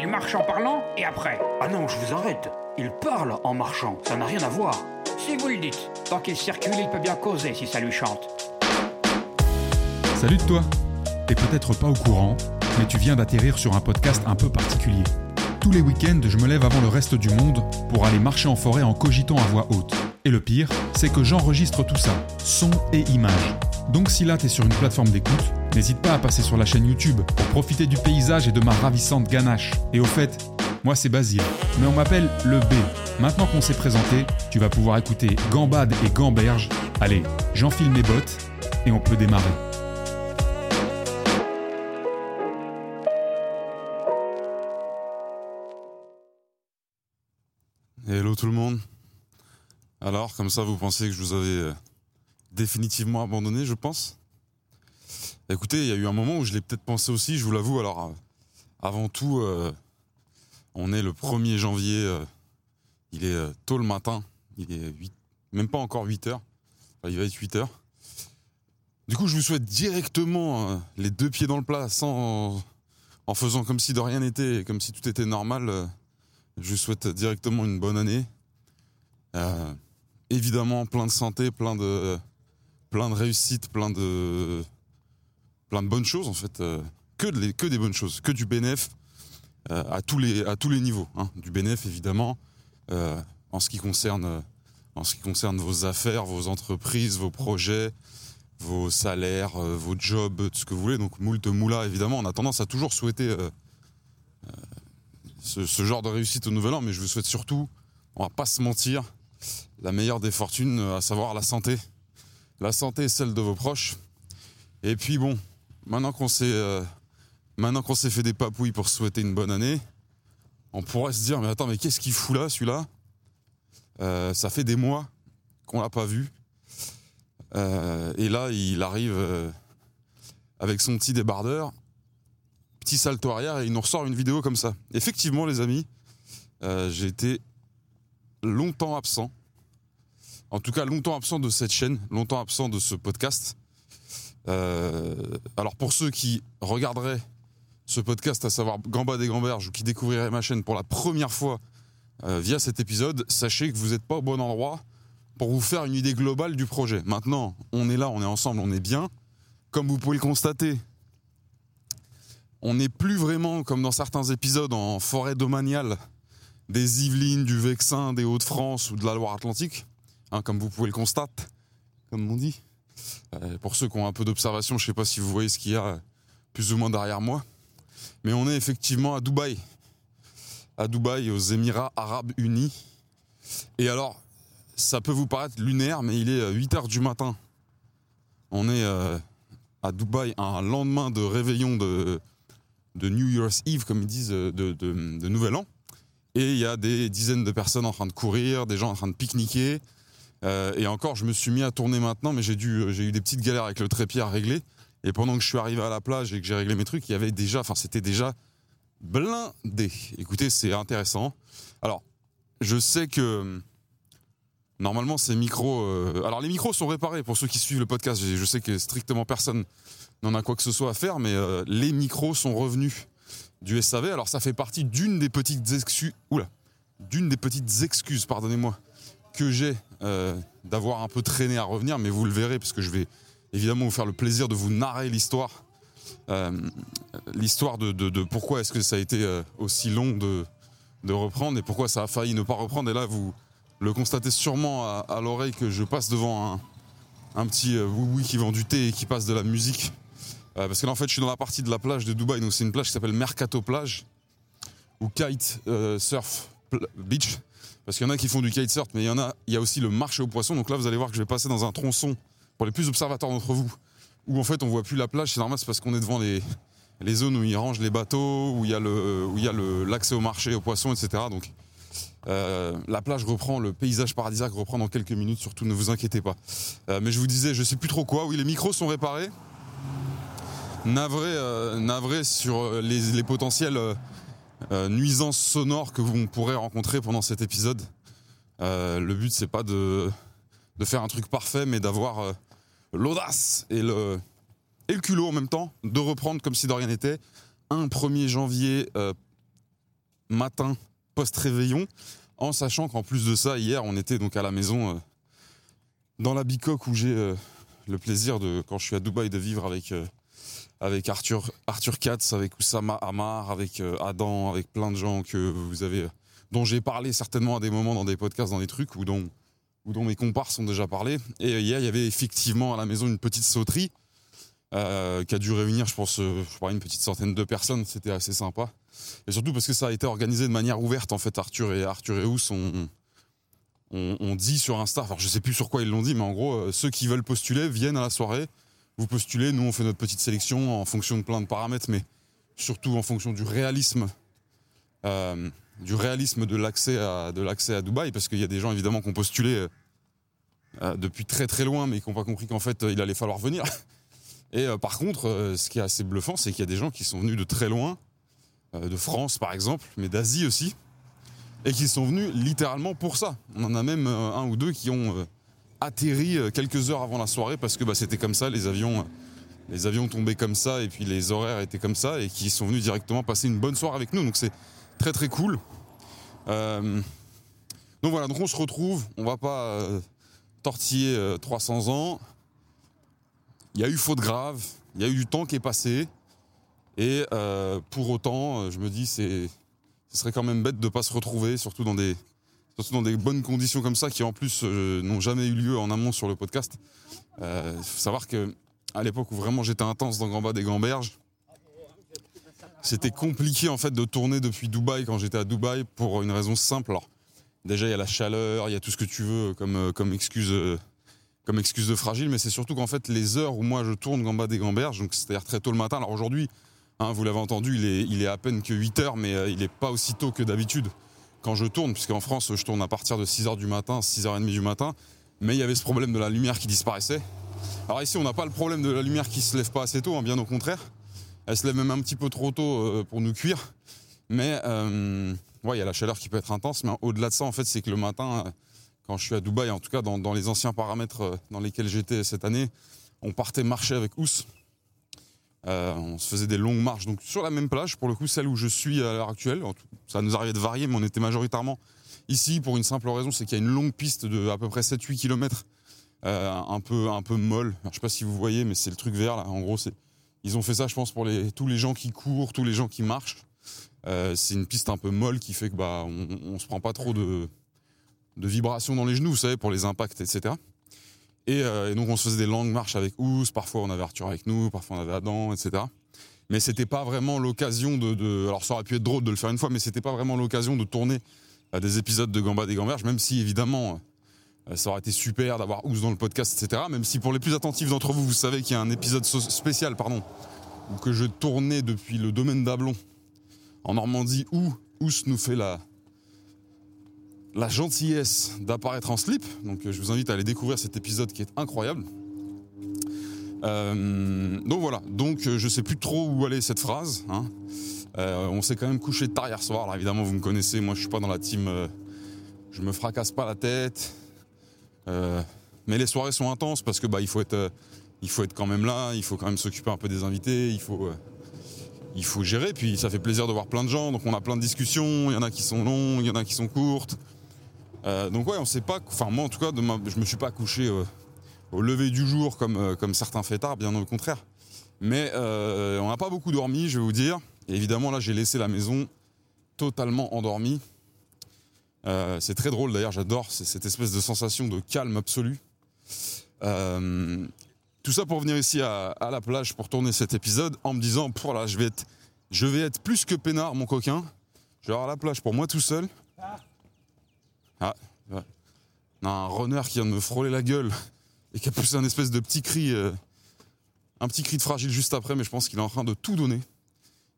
Il marche en parlant et après Ah non, je vous arrête. Il parle en marchant, ça n'a rien à voir. Si vous le dites. Tant qu'il circule, il peut bien causer si ça lui chante. Salut de toi T'es peut-être pas au courant, mais tu viens d'atterrir sur un podcast un peu particulier. Tous les week-ends, je me lève avant le reste du monde pour aller marcher en forêt en cogitant à voix haute. Et le pire, c'est que j'enregistre tout ça, son et image. Donc si là t'es sur une plateforme d'écoute, n'hésite pas à passer sur la chaîne YouTube pour profiter du paysage et de ma ravissante ganache. Et au fait, moi c'est Basile, mais on m'appelle le B. Maintenant qu'on s'est présenté, tu vas pouvoir écouter Gambade et Gamberge. Allez, j'enfile mes bottes et on peut démarrer. Hello tout le monde. Alors, comme ça, vous pensez que je vous avais euh, définitivement abandonné, je pense? Écoutez, il y a eu un moment où je l'ai peut-être pensé aussi, je vous l'avoue. Alors, euh, avant tout, euh, on est le 1er janvier, euh, il est tôt le matin, il est 8, même pas encore 8 heures, il va être 8 heures. Du coup, je vous souhaite directement les deux pieds dans le plat, sans, en faisant comme si de rien n'était, comme si tout était normal. je vous souhaite directement une bonne année. Évidemment, plein de santé, plein de réussite, plein de, plein de bonnes choses en fait. euh, que, des bonnes choses, que du bénéf euh, à, tous les, à tous les niveaux. hein. Du bénéf évidemment, euh, en, ce qui concerne, en ce qui concerne vos affaires, vos entreprises, vos projets, vos salaires, vos jobs, tout ce que vous voulez. Donc moult moula évidemment. On a tendance à toujours souhaiter ce, ce genre de réussite au nouvel an, mais je vous souhaite surtout, on va pas se mentir, la meilleure des fortunes, à savoir la santé. La santé est celle de vos proches. Et puis bon, maintenant qu'on s'est euh, maintenant qu'on s'est fait des papouilles pour souhaiter une bonne année, on pourrait se dire mais attends mais qu'est-ce qu'il fout là celui-là? Euh, Ça fait des mois qu'on l'a pas vu. Euh, et là il arrive avec son petit débardeur, petit salto arrière et il nous ressort une vidéo comme ça. Effectivement les amis, j'ai été longtemps absent. En tout cas, longtemps absent de cette chaîne, longtemps absent de ce podcast. Euh, alors pour ceux qui regarderaient ce podcast, à savoir Gambade et Gamberge, ou qui découvriraient ma chaîne pour la première fois euh, via cet épisode, sachez que vous n'êtes pas au bon endroit pour vous faire une idée globale du projet. Maintenant, on est là, on est ensemble, on est bien. Comme vous pouvez le constater, on n'est plus vraiment, comme dans certains épisodes, en forêt domaniale des Yvelines, du Vexin, des Hauts-de-France ou de la Loire-Atlantique, hein, comme vous pouvez le constater, comme on dit. Euh, pour ceux qui ont un peu d'observation, je ne sais pas si vous voyez ce qu'il y a euh, plus ou moins derrière moi, mais on est effectivement à Dubaï, à Dubaï, aux Émirats Arabes Unis. Et alors, ça peut vous paraître lunaire, mais il est 8 heures du matin. On est euh, à Dubaï un lendemain de réveillon de, New Year's Eve, comme ils disent, de Nouvel An. Et il y a des dizaines de personnes en train de courir, des gens en train de pique-niquer. Euh, et encore, je me suis mis à tourner maintenant, mais j'ai dû, j'ai eu des petites galères avec le trépied à régler. Et pendant que je suis arrivé à la plage et que j'ai réglé mes trucs, il y avait déjà, enfin, c'était déjà blindé. Écoutez, c'est intéressant. Alors, je sais que normalement ces micros, euh, alors les micros sont réparés pour ceux qui suivent le podcast. Je sais que strictement personne n'en a quoi que ce soit à faire, mais euh, les micros sont revenus du SAV. Alors ça fait partie d'une des petites excuses, oula, d'une des petites excuses, pardonnez-moi, que j'ai euh, d'avoir un peu traîné à revenir, mais vous le verrez parce que je vais évidemment vous faire le plaisir de vous narrer l'histoire, Euh, l'histoire de, pourquoi est-ce que ça a été euh, aussi long de, reprendre et pourquoi ça a failli ne pas reprendre. Et là, vous le constatez sûrement à, l'oreille que je passe devant un, petit oui-oui qui vend du thé et qui passe de la musique. Parce que là, en fait, je suis dans la partie de la plage de Dubaï. Donc, c'est une plage qui s'appelle Mercato Plage ou Kite Surf Beach. Parce qu'il y en a qui font du kitesurf, mais il y en a, il y a aussi le marché aux poissons. Donc là, vous allez voir que je vais passer dans un tronçon pour les plus observateurs d'entre vous, où en fait, on voit plus la plage. C'est normal, c'est parce qu'on est devant les, les zones où ils rangent les bateaux, où il y a le, où il y a l'accès au marché aux poissons, etc. Donc euh, la plage reprend, le paysage paradisiaque reprend dans quelques minutes. Surtout, ne vous inquiétez pas. Euh, mais je vous disais, je sais plus trop quoi. Oui, les micros sont réparés. Navré, euh, navré sur les, potentiels nuisances sonores que vous pourrez rencontrer pendant cet épisode. Euh, le but, c'est pas de, faire un truc parfait, mais d'avoir euh, l'audace et le, culot en même temps de reprendre comme si de rien n'était un 1er janvier euh, matin post-réveillon, en sachant qu'en plus de ça, hier, on était donc à la maison euh, dans la bicoque où j'ai euh, le plaisir de, quand je suis à Dubaï, de vivre avec, euh, avec Arthur, Arthur Katz, avec Oussama Amar, avec Adam, avec plein de gens que vous avez, dont j'ai parlé certainement à des moments dans des podcasts, dans des trucs, ou dont, ou dont mes comparses ont déjà parlé. Et hier, il y avait effectivement à la maison une petite sauterie. qui a dû réunir, je pense, je une petite centaine de personnes. C'était assez sympa. Et surtout parce que ça a été organisé de manière ouverte, en fait. Arthur et Arthur et Ous ont, on, dit sur Insta, alors je sais plus sur quoi ils l'ont dit, mais en gros, euh, ceux qui veulent postuler viennent à la soirée. Vous postulez, nous on fait notre petite sélection en fonction de plein de paramètres, mais surtout en fonction du réalisme, euh, du réalisme de l'accès à de l'accès à Dubaï, parce qu'il y a des gens évidemment qui ont postulé euh, depuis très très loin, mais qui n'ont pas compris qu'en fait il allait falloir venir. Et par contre, ce qui est assez bluffant, c'est qu'il y a des gens qui sont venus de très loin, de France par exemple, mais d'Asie aussi et qui sont venus littéralement pour ça. On en a même euh, un ou deux qui ont euh, atterri euh, quelques heures avant la soirée parce que bah, c'était comme ça, les avions, les avions tombaient comme ça et puis les horaires étaient comme ça et qui sont venus directement passer une bonne soirée avec nous. Donc c'est très très cool. donc voilà, donc on se retrouve, on va pas tortiller 300 ans. Il y a eu faute grave, il y a eu du temps qui est passé et pour autant, je me dis c'est ce serait quand même bête de ne pas se retrouver, surtout dans des, surtout dans des bonnes conditions comme ça, qui en plus euh, n'ont jamais eu lieu en amont sur le podcast. Il euh, faut savoir que à l'époque où vraiment j'étais intense dans Gamba des Gamberges, c'était compliqué en fait de tourner depuis Dubaï quand j'étais à Dubaï pour une raison simple. Déjà il y a la chaleur, il y a tout ce que tu veux comme, euh, excuse. de fragile, mais c'est surtout qu'en fait les heures où moi je tourne Gamba des Gamberges, donc c'est-à-dire très tôt le matin. Alors aujourd'hui, Hein, vous l'avez entendu, il est, à peine que 8 heures, mais il n'est pas aussi tôt que d'habitude quand je tourne, puisqu'en France, je tourne à partir de 6 heures du matin, 6h30 du matin. Mais il y avait ce problème de la lumière qui disparaissait. Alors ici, on n'a pas le problème de la lumière qui se lève pas assez tôt, hein, bien au contraire. Elle se lève même un petit peu trop tôt euh, pour nous cuire. Mais euh, il y a la chaleur qui peut être intense. Mais au-delà de ça, en fait, c'est que le matin, quand je suis à Dubaï, en tout cas dans, dans les anciens paramètres dans lesquels j'étais cette année, on partait marcher avec Ous euh, on se faisait des longues marches donc sur la même plage, pour le coup celle où je suis à l'heure actuelle. Ça nous arrivait de varier, mais on était majoritairement ici pour une simple raison, c'est qu'il y a une longue piste de à peu près 7-8 km, euh, un peu un peu molle. Je sais pas si vous voyez, mais c'est le truc vert là. En gros, ils ont fait ça, je pense, pour tous les gens qui courent, tous les gens qui marchent. Euh, c'est une piste un peu molle qui fait que bah on, on se prend pas trop de de vibrations dans les genoux, vous savez, pour les impacts, etc. Euh, et, donc on se faisait des longues marches avec Ous, parfois on avait Arthur avec nous, parfois on avait Adam, etc. Mais c'était pas vraiment l'occasion de, Alors ça aurait pu être drôle de le faire une fois, mais c'était pas vraiment l'occasion de tourner à des épisodes de Gamba des Gamberges, même si évidemment euh, ça aurait été super d'avoir Ous dans le podcast, etc. Même si pour les plus attentifs d'entre vous, vous savez qu'il y a un épisode spécial, pardon, que je tournais depuis le domaine d'Ablon en Normandie où Ous nous fait la, la gentillesse d'apparaître en slip. Donc euh, je vous invite à aller découvrir cet épisode qui est incroyable. Euh, donc voilà, donc euh, je sais plus trop où aller cette phrase. Hein. on s'est quand même couché tard hier soir. Alors évidemment vous me connaissez, moi je suis pas dans la team. je me fracasse pas la tête. mais les soirées sont intenses parce que bah il faut être, il faut être quand même là. Il faut quand même s'occuper un peu des invités. Il faut il faut gérer, puis ça fait plaisir de voir plein de gens, donc on a plein de discussions, il y en a qui sont longues, il y en a qui sont courtes, euh, donc ouais, on sait pas. Enfin moi en tout cas, je me suis pas couché euh, au lever du jour comme euh, comme certains fêtards, bien au contraire. Mais on n'a pas beaucoup dormi, je vais vous dire. Et évidemment là, j'ai laissé la maison totalement endormie. c'est très drôle d'ailleurs, j'adore cette espèce de sensation de calme absolu. tout ça pour venir ici à, la plage pour tourner cet épisode en me disant, là, je vais être, je vais être plus que peinard, mon coquin. Je vais avoir la plage pour moi tout seul. Ah, ouais. un runner qui vient de me frôler la gueule et qui a poussé un espèce de petit cri, euh, un petit cri de fragile juste après, mais je pense qu'il est en train de tout donner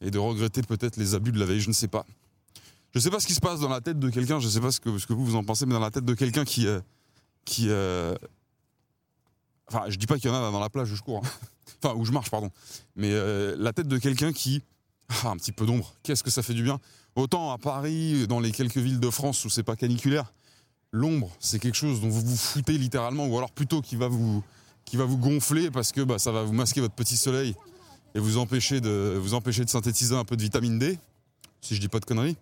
et de regretter peut-être les abus de la veille, je ne sais pas. Je ne sais pas ce qui se passe dans la tête de quelqu'un, je ne sais pas ce que, vous vous en pensez, mais dans la tête de quelqu'un qui, euh, qui, euh, enfin, je dis pas qu'il y en a dans la plage où je cours, hein. enfin où je marche, pardon, mais la tête de quelqu'un qui, ah, un petit peu d'ombre, qu'est-ce que ça fait du bien. Autant à Paris, dans les quelques villes de France où c'est pas caniculaire, l'ombre, c'est quelque chose dont vous vous foutez littéralement, ou alors plutôt qui va vous, qui va vous gonfler parce que bah, ça va vous masquer votre petit soleil et vous empêcher de, vous empêcher de synthétiser un peu de vitamine D, si je dis pas de conneries.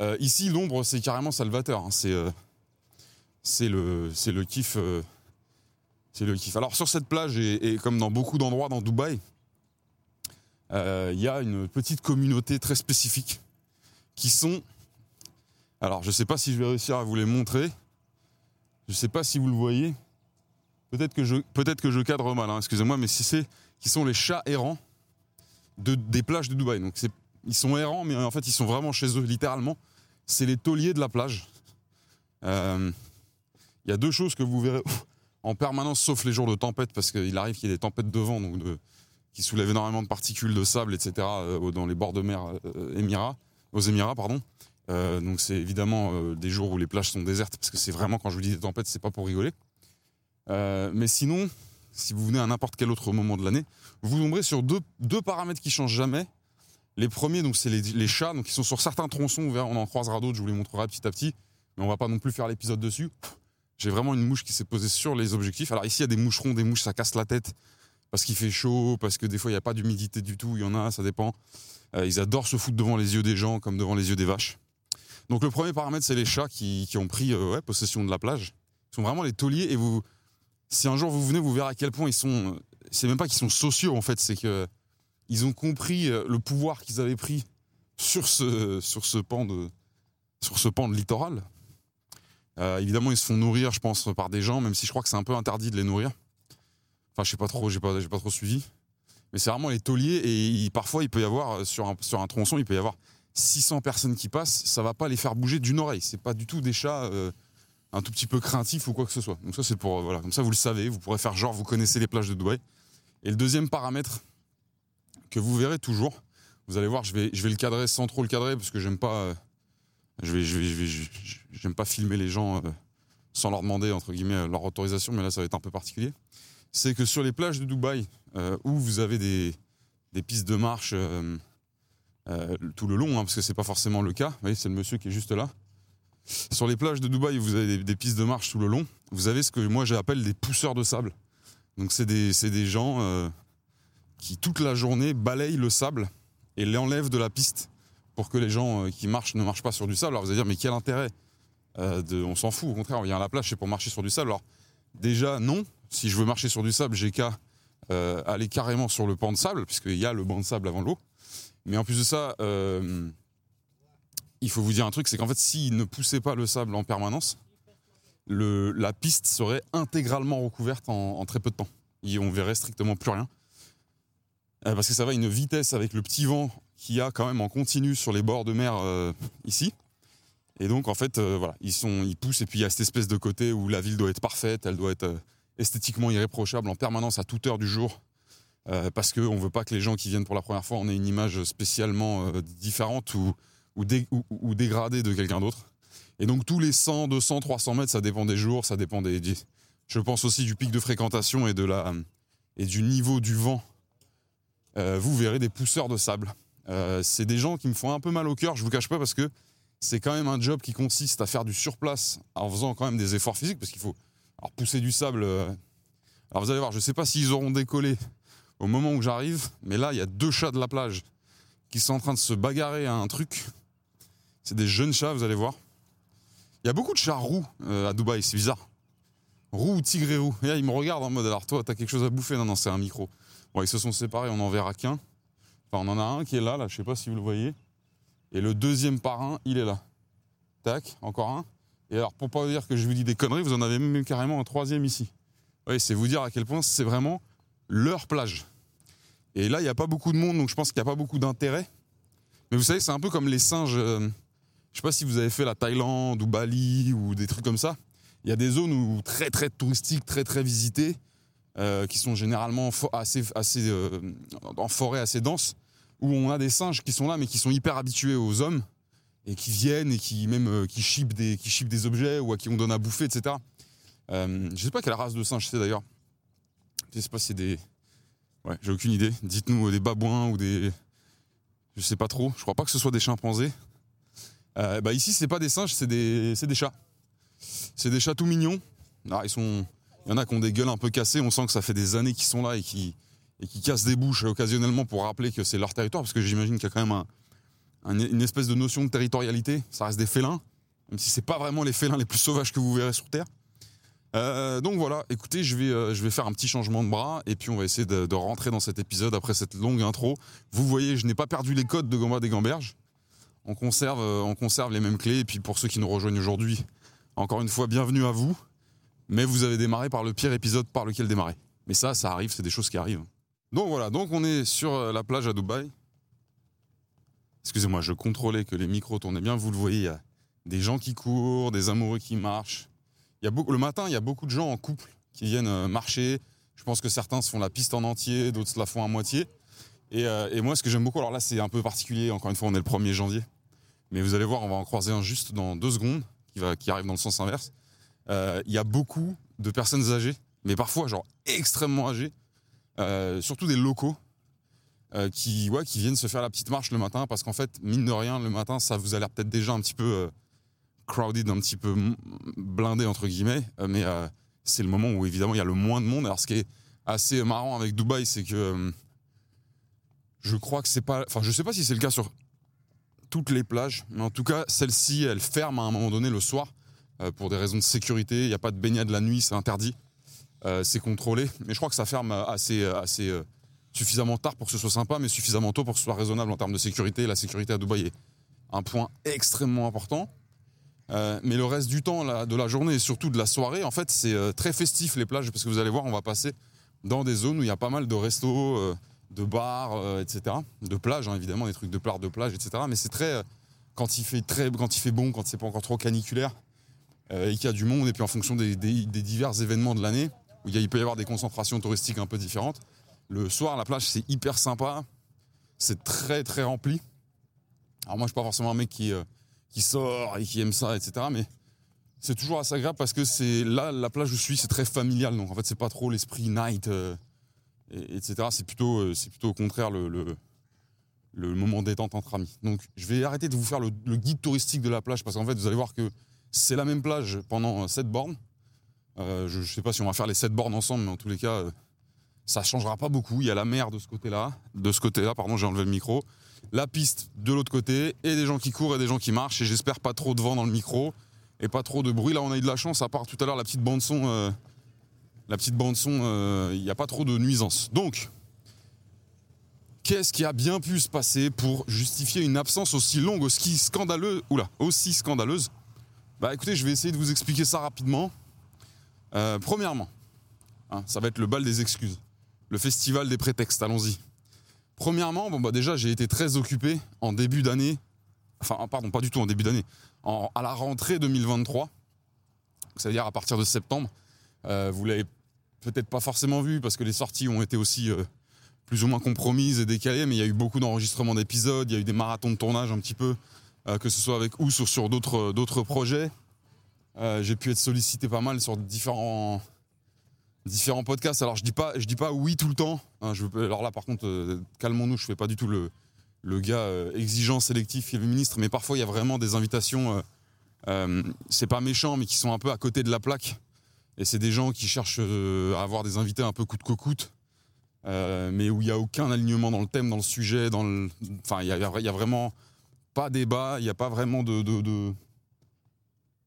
Euh, ici, l'ombre, c'est carrément salvateur. hein. C'est euh, c'est le, le kiff. euh, c'est le kiff. Alors, sur cette plage, et, et comme dans beaucoup d'endroits dans Dubaï, il y a une petite communauté très spécifique qui sont. Alors, je ne sais pas si je vais réussir à vous les montrer. Je ne sais pas si vous le voyez. Peut-être que je, peut-être que je cadre mal, hein, excusez-moi, mais si c'est qui sont les chats errants de, des plages de Dubaï. Donc ils sont errants, mais en fait ils sont vraiment chez eux, littéralement. C'est les tauliers de la plage. Euh, Il y a deux choses que vous verrez en permanence, sauf les jours de tempête, parce qu'il arrive qu'il y ait des tempêtes de vent, qui soulèvent énormément de particules de sable, etc. euh, dans les bords de mer euh, Émirats, aux Émirats, pardon. Euh, donc c'est évidemment euh, des jours où les plages sont désertes, parce que c'est vraiment quand je vous dis des tempêtes, c'est pas pour rigoler. Euh, mais sinon, si vous venez à n'importe quel autre moment de l'année, vous tomberez sur deux, deux paramètres qui changent jamais. Les premiers, donc c'est les, les chats, donc ils sont sur certains tronçons. On en croisera d'autres. Je vous les montrerai petit à petit, mais on va pas non plus faire l'épisode dessus. J'ai vraiment une mouche qui s'est posée sur les objectifs. Alors ici, il y a des moucherons, des mouches, ça casse la tête parce qu'il fait chaud, parce que des fois il n'y a pas d'humidité du tout. Il y en a, ça dépend. Euh, ils adorent se foutre devant les yeux des gens comme devant les yeux des vaches. Donc le premier paramètre, c'est les chats qui, qui ont pris euh, possession de la plage. Ils sont vraiment les tauliers et vous, si un jour vous venez, vous verrez à quel point ils sont. C'est même pas qu'ils sont sociaux en fait, c'est que ils ont compris euh, le pouvoir qu'ils avaient pris sur ce sur ce pan de sur ce pan de littoral. Euh, évidemment, ils se font nourrir, je pense, par des gens, même si je crois que c'est un peu interdit de les nourrir. Enfin, je sais pas trop, j'ai pas trop suivi. Mais c'est vraiment les tauliers et parfois il peut y avoir sur un tronçon, il peut y avoir 600 personnes qui passent, ça va pas les faire bouger d'une oreille. C'est pas du tout des chats. euh, un tout petit peu craintif ou quoi que ce soit. Donc ça c'est pour euh, voilà, comme ça vous le savez, vous pourrez faire genre vous connaissez les plages de Dubaï. Et le deuxième paramètre que vous verrez toujours, vous allez voir, je vais le cadrer sans trop le cadrer parce que j'aime pas euh, je vais j'aime pas filmer les gens sans leur demander entre guillemets leur autorisation, mais là ça va être un peu particulier. C'est que sur les plages de Dubaï euh, où vous avez des pistes de marche euh, euh, tout le long, hein, parce que c'est pas forcément le cas. Vous voyez, c'est le monsieur qui est juste là. Sur les plages de Dubaï, vous avez des, pistes de marche tout le long. Vous avez ce que moi j'appelle des pousseurs de sable. Donc c'est des, des gens qui toute la journée balayent le sable et l'enlèvent de la piste pour que les gens qui marchent ne marchent pas sur du sable. Alors vous allez dire mais quel intérêt On s'en fout. Au contraire, on vient à la plage c'est pour marcher sur du sable. Alors déjà non. Si je veux marcher sur du sable, j'ai qu'à euh, aller carrément sur le banc de sable puisqu'il y a le banc de sable avant l'eau. Mais en plus de ça. euh, il faut vous dire un truc, c'est qu'en fait, s'ils ne poussaient pas le sable en permanence, le, la piste serait intégralement recouverte en, très peu de temps. Et on verrait strictement plus rien. Euh, parce que ça va à une vitesse avec le petit vent qu'il y a quand même en continu sur les bords de mer euh, ici. Et donc, en fait, voilà, ils, sont, ils poussent. Et puis, il y a cette espèce de côté où la ville doit être parfaite, elle doit être esthétiquement irréprochable en permanence à toute heure du jour. Euh, parce qu'on ne veut pas que les gens qui viennent pour la première fois en aient une image spécialement euh, différente ou, ou, dé- ou- ou dégradé de quelqu'un d'autre. Et donc tous les 100, 200, 300 mètres, ça dépend des jours, ça dépend des... Je pense aussi du pic de fréquentation et, de la, et du niveau du vent. Euh, vous verrez des pousseurs de sable. C'est des gens qui me font un peu mal au cœur, je vous cache pas, parce que c'est quand même un job qui consiste à faire du surplace en faisant quand même des efforts physiques, parce qu'il faut alors, pousser du sable. euh, Alors vous allez voir, je sais pas s'ils auront décollé au moment où j'arrive, mais là, il y a deux chats de la plage qui sont en train de se bagarrer à un truc. C'est des jeunes chats, vous allez voir. Il y a beaucoup de chats roux euh, à Dubaï, c'est bizarre. Roux ou tigré roux. Et là, ils me regardent en mode alors toi, t'as quelque chose à bouffer Non, non, c'est un micro. Bon, ils se sont séparés, on n'en verra qu'un. Enfin, on en a un qui est là, là, je sais pas si vous le voyez. Et le deuxième parrain, il est là. Tac, encore un. Et alors, pour pas vous dire que je vous dis des conneries, vous en avez même carrément un troisième ici. Oui, c'est vous dire à quel point c'est vraiment leur plage. Et là, il n'y a pas beaucoup de monde, donc je pense qu'il n'y a pas beaucoup d'intérêt. Mais vous savez, c'est un peu comme les singes. euh, je sais pas si vous avez fait la Thaïlande ou Bali ou des trucs comme ça. Il y a des zones très touristiques, très très visitées, euh, qui sont généralement assez euh, en forêt assez dense, où on a des singes qui sont là, mais qui sont hyper habitués aux hommes et qui viennent et qui même euh, qui chipent des qui chipent des objets ou à qui on donne à bouffer, etc. Euh, je sais pas quelle race de singe c'est d'ailleurs. Je sais pas si c'est des Ouais, j'ai aucune idée. Dites-nous euh, des babouins ou des. Je sais pas trop. Je crois pas que ce soit des chimpanzés. Euh, bah ici, c'est pas des singes, c'est des, c'est des chats. C'est des chats tout mignons. Ah, ils sont. Il y en a qui ont des gueules un peu cassées. On sent que ça fait des années qu'ils sont là et qui et qui cassent des bouches occasionnellement pour rappeler que c'est leur territoire, parce que j'imagine qu'il y a quand même un, un- une espèce de notion de territorialité. Ça reste des félins, même si c'est pas vraiment les félins les plus sauvages que vous verrez sur Terre. Euh, donc voilà, écoutez, je vais, euh, je vais faire un petit changement de bras et puis on va essayer de, rentrer dans cet épisode après cette longue intro. Vous voyez, je n'ai pas perdu les codes de Gamba des Gamberges. On conserve, euh, on conserve les mêmes clés et puis pour ceux qui nous rejoignent aujourd'hui, encore une fois, bienvenue à vous. Mais vous avez démarré par le pire épisode par lequel démarrer. Mais ça, ça arrive, c'est des choses qui arrivent. Donc voilà, donc on est sur la plage à Dubaï. Excusez-moi, je contrôlais que les micros tournaient bien. Vous le voyez, il y a des gens qui courent, des amoureux qui marchent. Le matin, il y a beaucoup de gens en couple qui viennent euh, marcher. Je pense que certains se font la piste en entier, d'autres se la font à moitié. Et, euh, moi, ce que j'aime beaucoup, alors là, c'est un peu particulier. Encore une fois, on est le 1er janvier. Mais vous allez voir, on va en croiser un juste dans deux secondes qui, arrive dans le sens inverse. Euh, Il y a beaucoup de personnes âgées, mais parfois, genre, extrêmement âgées, surtout des locaux, euh, qui, ouais, qui viennent se faire la petite marche le matin parce qu'en fait, mine de rien, le matin, ça vous a l'air peut-être déjà un petit peu euh, crowded, un petit peu blindé, entre guillemets, euh, mais c'est le moment où évidemment il y a le moins de monde. Alors, ce qui est assez marrant avec Dubaï, c'est que je crois que c'est pas. Enfin, je sais pas si c'est le cas sur toutes les plages, mais en tout cas, celle-ci, elle ferme à un moment donné le soir pour des raisons de sécurité. Il n'y a pas de baignade la nuit, c'est interdit. C'est contrôlé, mais je crois que ça ferme assez, assez suffisamment tard pour que ce soit sympa, mais suffisamment tôt pour que ce soit raisonnable en termes de sécurité. La sécurité à Dubaï est un point extrêmement important. Euh, mais le reste du temps de la journée et surtout de la soirée, en fait, c'est euh, très festif les plages parce que vous allez voir, on va passer dans des zones où il y a pas mal de restos, euh, de bars, etc. De plages, hein, évidemment, des trucs de plage, de plage, etc. Mais c'est très. quand il fait très, quand il fait bon, quand c'est pas encore trop caniculaire, et qu'il y a du monde, et puis en fonction des, divers événements de l'année, où il peut y avoir des concentrations touristiques un peu différentes. Le soir, la plage, c'est hyper sympa. C'est très, très rempli. Alors, moi, je suis pas forcément un mec qui, euh, qui sort et qui aime ça, etc. Mais c'est toujours assez agréable parce que c'est là, la plage où je suis, c'est très familial. Donc, en fait, c'est pas trop l'esprit night, euh, et- etc. C'est plutôt, euh, plutôt au contraire le, le, moment détente entre amis. Donc, je vais arrêter de vous faire le, guide touristique de la plage parce qu'en fait, vous allez voir que c'est la même plage pendant 7 bornes. Je ne sais pas si on va faire les 7 bornes ensemble, mais en tous les cas, ça changera pas beaucoup. Il y a la mer de ce côté-là, de ce côté-là, pardon, j'ai enlevé le micro. La piste de l'autre côté, et des gens qui courent et des gens qui marchent. Et j'espère pas trop de vent dans le micro et pas trop de bruit. Là, on a eu de la chance, à part tout à l'heure la petite bande son. euh, la petite bande son, euh, il n'y a pas trop de nuisances. Donc, qu'est-ce qui a bien pu se passer pour justifier une absence aussi longue, aussi scandaleuse Oula, aussi scandaleuse? Bah écoutez, je vais essayer de vous expliquer ça rapidement. Euh, premièrement, hein, ça va être le bal des excuses, le festival des prétextes, allons-y. Premièrement, bon bah déjà j'ai été très occupé en début d'année, enfin pardon, pas du tout en début d'année, à la rentrée 2023, c'est-à-dire à partir de septembre. Euh, vous l'avez peut-être pas forcément vu parce que les sorties ont été aussi euh, plus ou moins compromises et décalées, mais il y a eu beaucoup d'enregistrements d'épisodes, il y a eu des marathons de tournage un petit peu, euh, que ce soit avec ou sur, sur d'autres d'autres projets. Euh, j'ai pu être sollicité pas mal sur différents différents podcasts. Alors je dis pas je dis pas oui tout le temps. hein, alors là par contre euh, calmons-nous, je fais pas du tout le le gars euh, exigeant, sélectif, ministre, mais parfois il y a vraiment des invitations. euh, euh, c'est pas méchant, mais qui sont un peu à côté de la plaque. Et c'est des gens qui cherchent à avoir des invités un peu coûte que coûte, mais où il n'y a aucun alignement dans le thème, dans le sujet, dans le. Enfin, il y a, il y a vraiment pas débat, il n'y a pas vraiment de-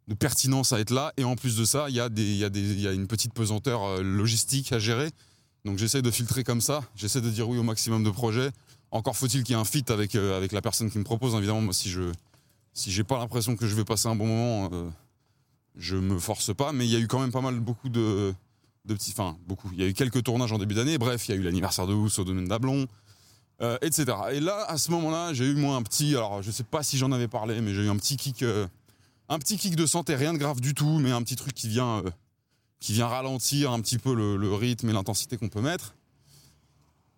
de pertinence à être là. Et en plus de ça, il y, a des- y, y a une petite pesanteur euh, logistique à gérer. Donc j'essaie de filtrer comme ça, j'essaie de dire oui au maximum de projets. Encore faut-il qu'il y ait un fit avec, euh, avec la personne qui me propose. Évidemment, moi, si je si j'ai pas l'impression que je vais passer un bon moment, euh, je me force pas. Mais il y a eu quand même pas mal, beaucoup de, de petits. Enfin, beaucoup. Il y a eu quelques tournages en début d'année. Bref, il y a eu l'anniversaire de Housse au domaine d'Ablon, etc. Et là, à ce moment-là, j'ai eu moi un petit. Alors, je sais pas si j'en avais parlé, mais j'ai eu un petit kick. Un petit kick de santé, rien de grave du tout, mais un petit truc qui vient, euh, qui vient ralentir un petit peu le, rythme et l'intensité qu'on peut mettre.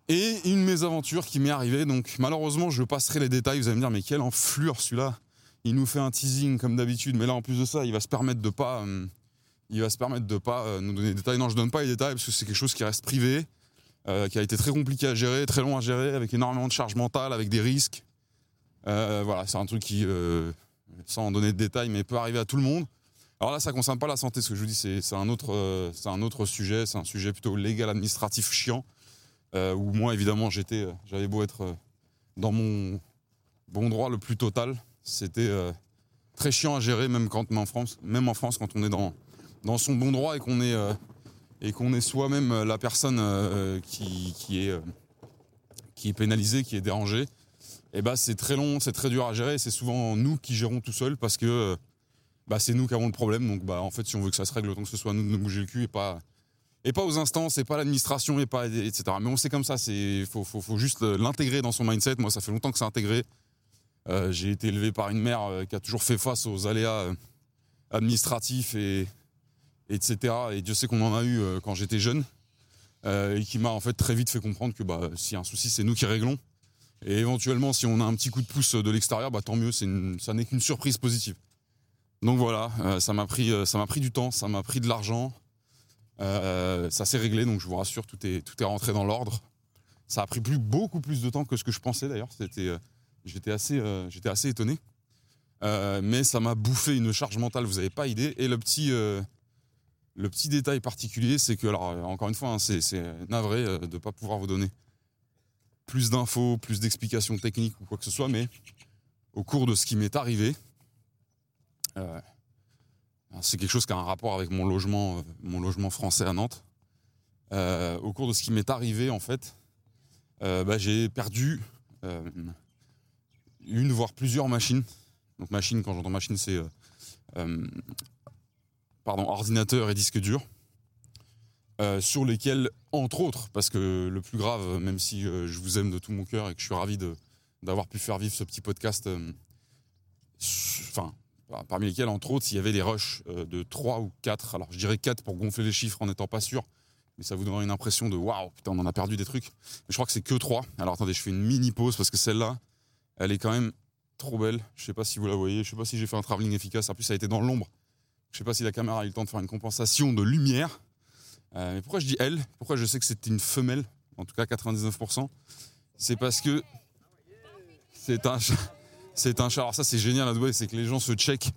Et une mésaventure qui m'est arrivée, donc malheureusement je passerai les détails, vous allez me dire mais quelle enflure celui-là Il nous fait un teasing comme d'habitude, mais là en plus de ça il va se permettre de pas, euh, il va se permettre de pas euh, nous donner des détails. Non je donne pas les détails parce que c'est quelque chose qui reste privé, qui a été très compliqué à gérer, très long à gérer, avec énormément de charge mentale, avec des risques. Voilà, c'est un truc qui, sans en donner de détails, mais peut arriver à tout le monde. Alors là, ça concerne pas la santé, ce que je vous dis, c'est un, autre, euh, un autre sujet, c'est un sujet plutôt légal, administratif, chiant, euh, où moi, évidemment, j'étais, euh, j'avais beau être dans mon, bon droit le plus total. C'était très chiant à gérer, même, quand, en France, même en France, quand on est dans, son bon droit et qu'on est, est soi-même la personne qui, qui, est, qui est pénalisée, qui est dérangée. Et bah, c'est très long, c'est très dur à gérer. C'est souvent nous qui gérons tout seul parce que bah, c'est nous qui avons le problème. Donc, bah, en fait, si on veut que ça se règle, autant que ce soit nous de nous bouger le cul et pas, et pas aux instances, et pas l'administration, et pas etc. Mais on sait comme ça. C'est faut, faut, faut juste l'intégrer dans son mindset. Moi, ça fait longtemps que c'est intégré. Euh, j'ai été élevé par une mère euh, qui a toujours fait face aux aléas euh, administratifs et etc. Et Dieu sait qu'on en a eu euh, quand j'étais jeune euh, et qui m'a en fait très vite fait comprendre que bah, s'il y a un souci, c'est nous qui réglons. Et éventuellement, si on a un petit coup de pouce de l'extérieur, bah, tant mieux. Ça n'est qu'une surprise positive. Donc voilà, euh, ça m'a pris, euh, pris du temps, ça m'a pris de l'argent. Euh, ça s'est réglé, donc je vous rassure, tout est, tout est rentré dans l'ordre. Ça a pris plus, beaucoup plus de temps que ce que je pensais d'ailleurs. J'étais assez, assez étonné. Mais ça m'a bouffé une charge mentale, vous n'avez pas idée. Et le petit, le petit détail particulier, c'est que, alors encore une fois, hein, c'est, navré de ne pas pouvoir vous donner plus d'infos, plus d'explications techniques ou quoi que ce soit, mais au cours de ce qui m'est arrivé, euh, c'est quelque chose qui a un rapport avec mon logement, euh, mon logement français à Nantes. Euh, au cours de ce qui m'est arrivé, en fait, bah, j'ai perdu une voire plusieurs machines. Donc machine, quand j'entends machine, c'est pardon, ordinateur et disque dur. Euh, sur lesquels, entre autres, parce que le plus grave, même si euh, je vous aime de tout mon cœur et que je suis ravi d'avoir pu faire vivre ce petit podcast, euh, enfin, par- parmi lesquels, entre autres, il y avait des rushs de 3 ou 4. Alors je dirais 4 pour gonfler les chiffres en n'étant pas sûr, mais ça vous donnerait une impression de waouh, putain, on en a perdu des trucs. Mais je crois que c'est que 3. Alors attendez, je fais une mini pause parce que celle-là, elle est quand même trop belle. Je sais pas si vous la voyez, je sais pas si j'ai fait un travelling efficace. En plus, ça a été dans l'ombre. Je sais pas si la caméra a eu le temps de faire une compensation de lumière. Euh, mais pourquoi je dis elle? Pourquoi je sais que c'est une femelle? En tout cas, 99%. C'est parce que c'est un chat. C'est un chat. Alors ça, c'est génial à Dubaï, c'est que les gens se checkent.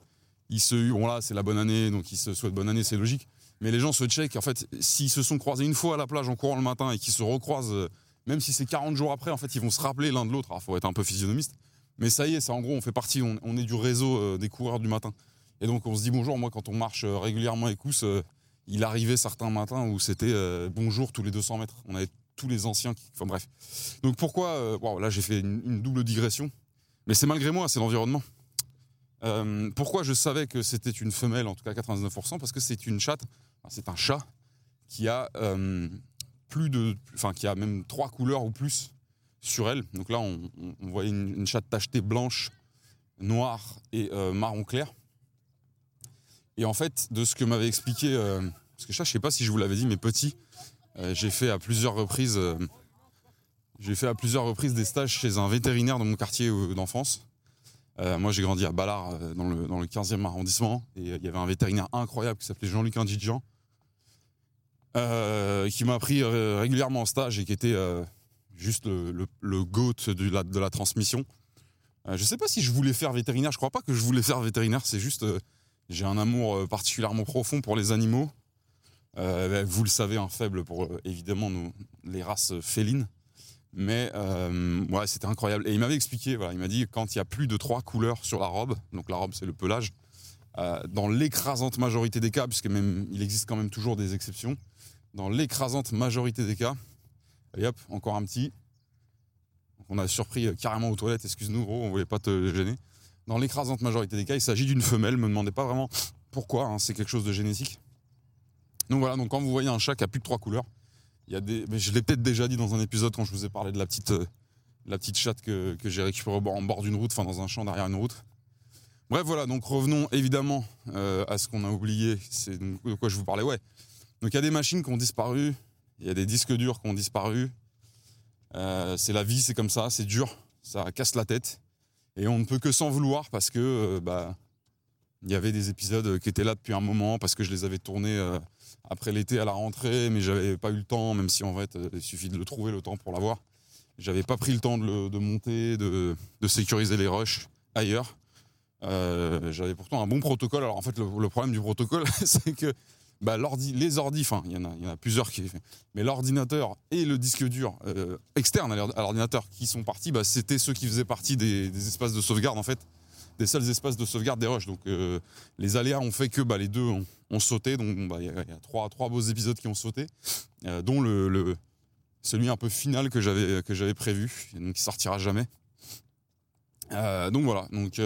Ils se, bon là, c'est la bonne année, donc ils se souhaitent bonne année, c'est logique. Mais les gens se checkent. En fait, s'ils se sont croisés une fois à la plage en courant le matin et qu'ils se recroisent, euh, même si c'est 40 jours après, en fait, ils vont se rappeler l'un de l'autre. Alors, faut être un peu physionomiste. Mais ça y est, c'est en gros, on fait partie, on, est du réseau euh, des coureurs du matin. Et donc, on se dit bonjour. Moi, quand on marche régulièrement Kous, euh, il arrivait certains matins où c'était euh, bonjour tous les 200 mètres. On avait tous les anciens qui. Enfin, bref. Donc, pourquoi. euh, là, j'ai fait une, double digression. Mais c'est malgré moi, c'est l'environnement. Euh, pourquoi je savais que c'était une femelle, en tout cas 99% Parce que c'est une chatte, c'est un chat qui a plus de, enfin qui a même trois couleurs ou plus sur elle. Donc là, on, on- voyait une, chatte tachetée blanche, noire et marron clair. Et en fait, de ce que m'avait expliqué, euh, parce que ça, je sais pas si je vous l'avais dit, mais petit, euh, j'ai fait à plusieurs reprises, euh, j'ai fait à plusieurs reprises des stages chez un vétérinaire dans mon quartier d'enfance. Moi, j'ai grandi à Ballard, dans, le, dans le 15e arrondissement, et il y avait un vétérinaire incroyable qui s'appelait Jean-Luc Indidjian, euh, qui m'a pris régulièrement en stage et qui était juste le, le, le goat de la, de la transmission. Je sais pas si je voulais faire vétérinaire, je crois pas que je voulais faire vétérinaire, c'est juste, j'ai un amour euh, particulièrement profond pour les animaux. Euh, vous le savez, un faible pour euh, évidemment les races félines. Mais c'était incroyable. Et il m'avait expliqué, voilà, il m'a dit quand il y a plus de trois couleurs sur la robe, donc la robe c'est le pelage, dans l'écrasante majorité des cas, puisque même il existe quand même toujours des exceptions, dans l'écrasante majorité des cas, et hop, encore un petit. On a surpris carrément aux toilettes, excuse-nous gros, on voulait pas te gêner. Dans l'écrasante majorité des cas, il s'agit d'une femelle, me demandez pas vraiment pourquoi, hein, c'est quelque chose de génétique. Donc voilà, donc quand vous voyez un chat qui a plus de trois couleurs, il y a des, mais je l'ai peut-être déjà dit dans un épisode quand je vous ai parlé de la petite, euh, la petite chatte que, que j'ai récupérée en bord d'une route, enfin dans un champ derrière une route. Bref, voilà, donc revenons évidemment euh, à ce qu'on a oublié, c'est de quoi je vous parlais, ouais. Donc il y a des machines qui ont disparu, il y a des disques durs qui ont disparu. Euh, c'est la vie, c'est comme ça, c'est dur, ça casse la tête. Et on ne peut que s'en vouloir parce que euh, bah, il y avait des épisodes qui étaient là depuis un moment, parce que je les avais tournés euh, après l'été à la rentrée, mais j'avais pas eu le temps, même si en fait il suffit de le trouver le temps pour l'avoir. J'avais pas pris le temps de, le- monter, de, sécuriser les rushs ailleurs. Euh, j'avais pourtant un bon protocole. Alors en fait, le problème du protocole, c'est que bah, les ordi, enfin, il y, en a, plusieurs qui. Mais l'ordinateur et le disque dur euh, externe à l'ordinateur qui sont partis, bah, c'était ceux qui faisaient partie des, espaces de sauvegarde, en fait, des seuls espaces de sauvegarde des rushs. Donc, euh, les aléas ont fait que bah, les deux ont, sauté. Donc, il y, a, trois, beaux épisodes qui ont sauté, euh, dont celui un peu final que j'avais, prévu, donc qui sortira jamais. Donc, voilà. Donc,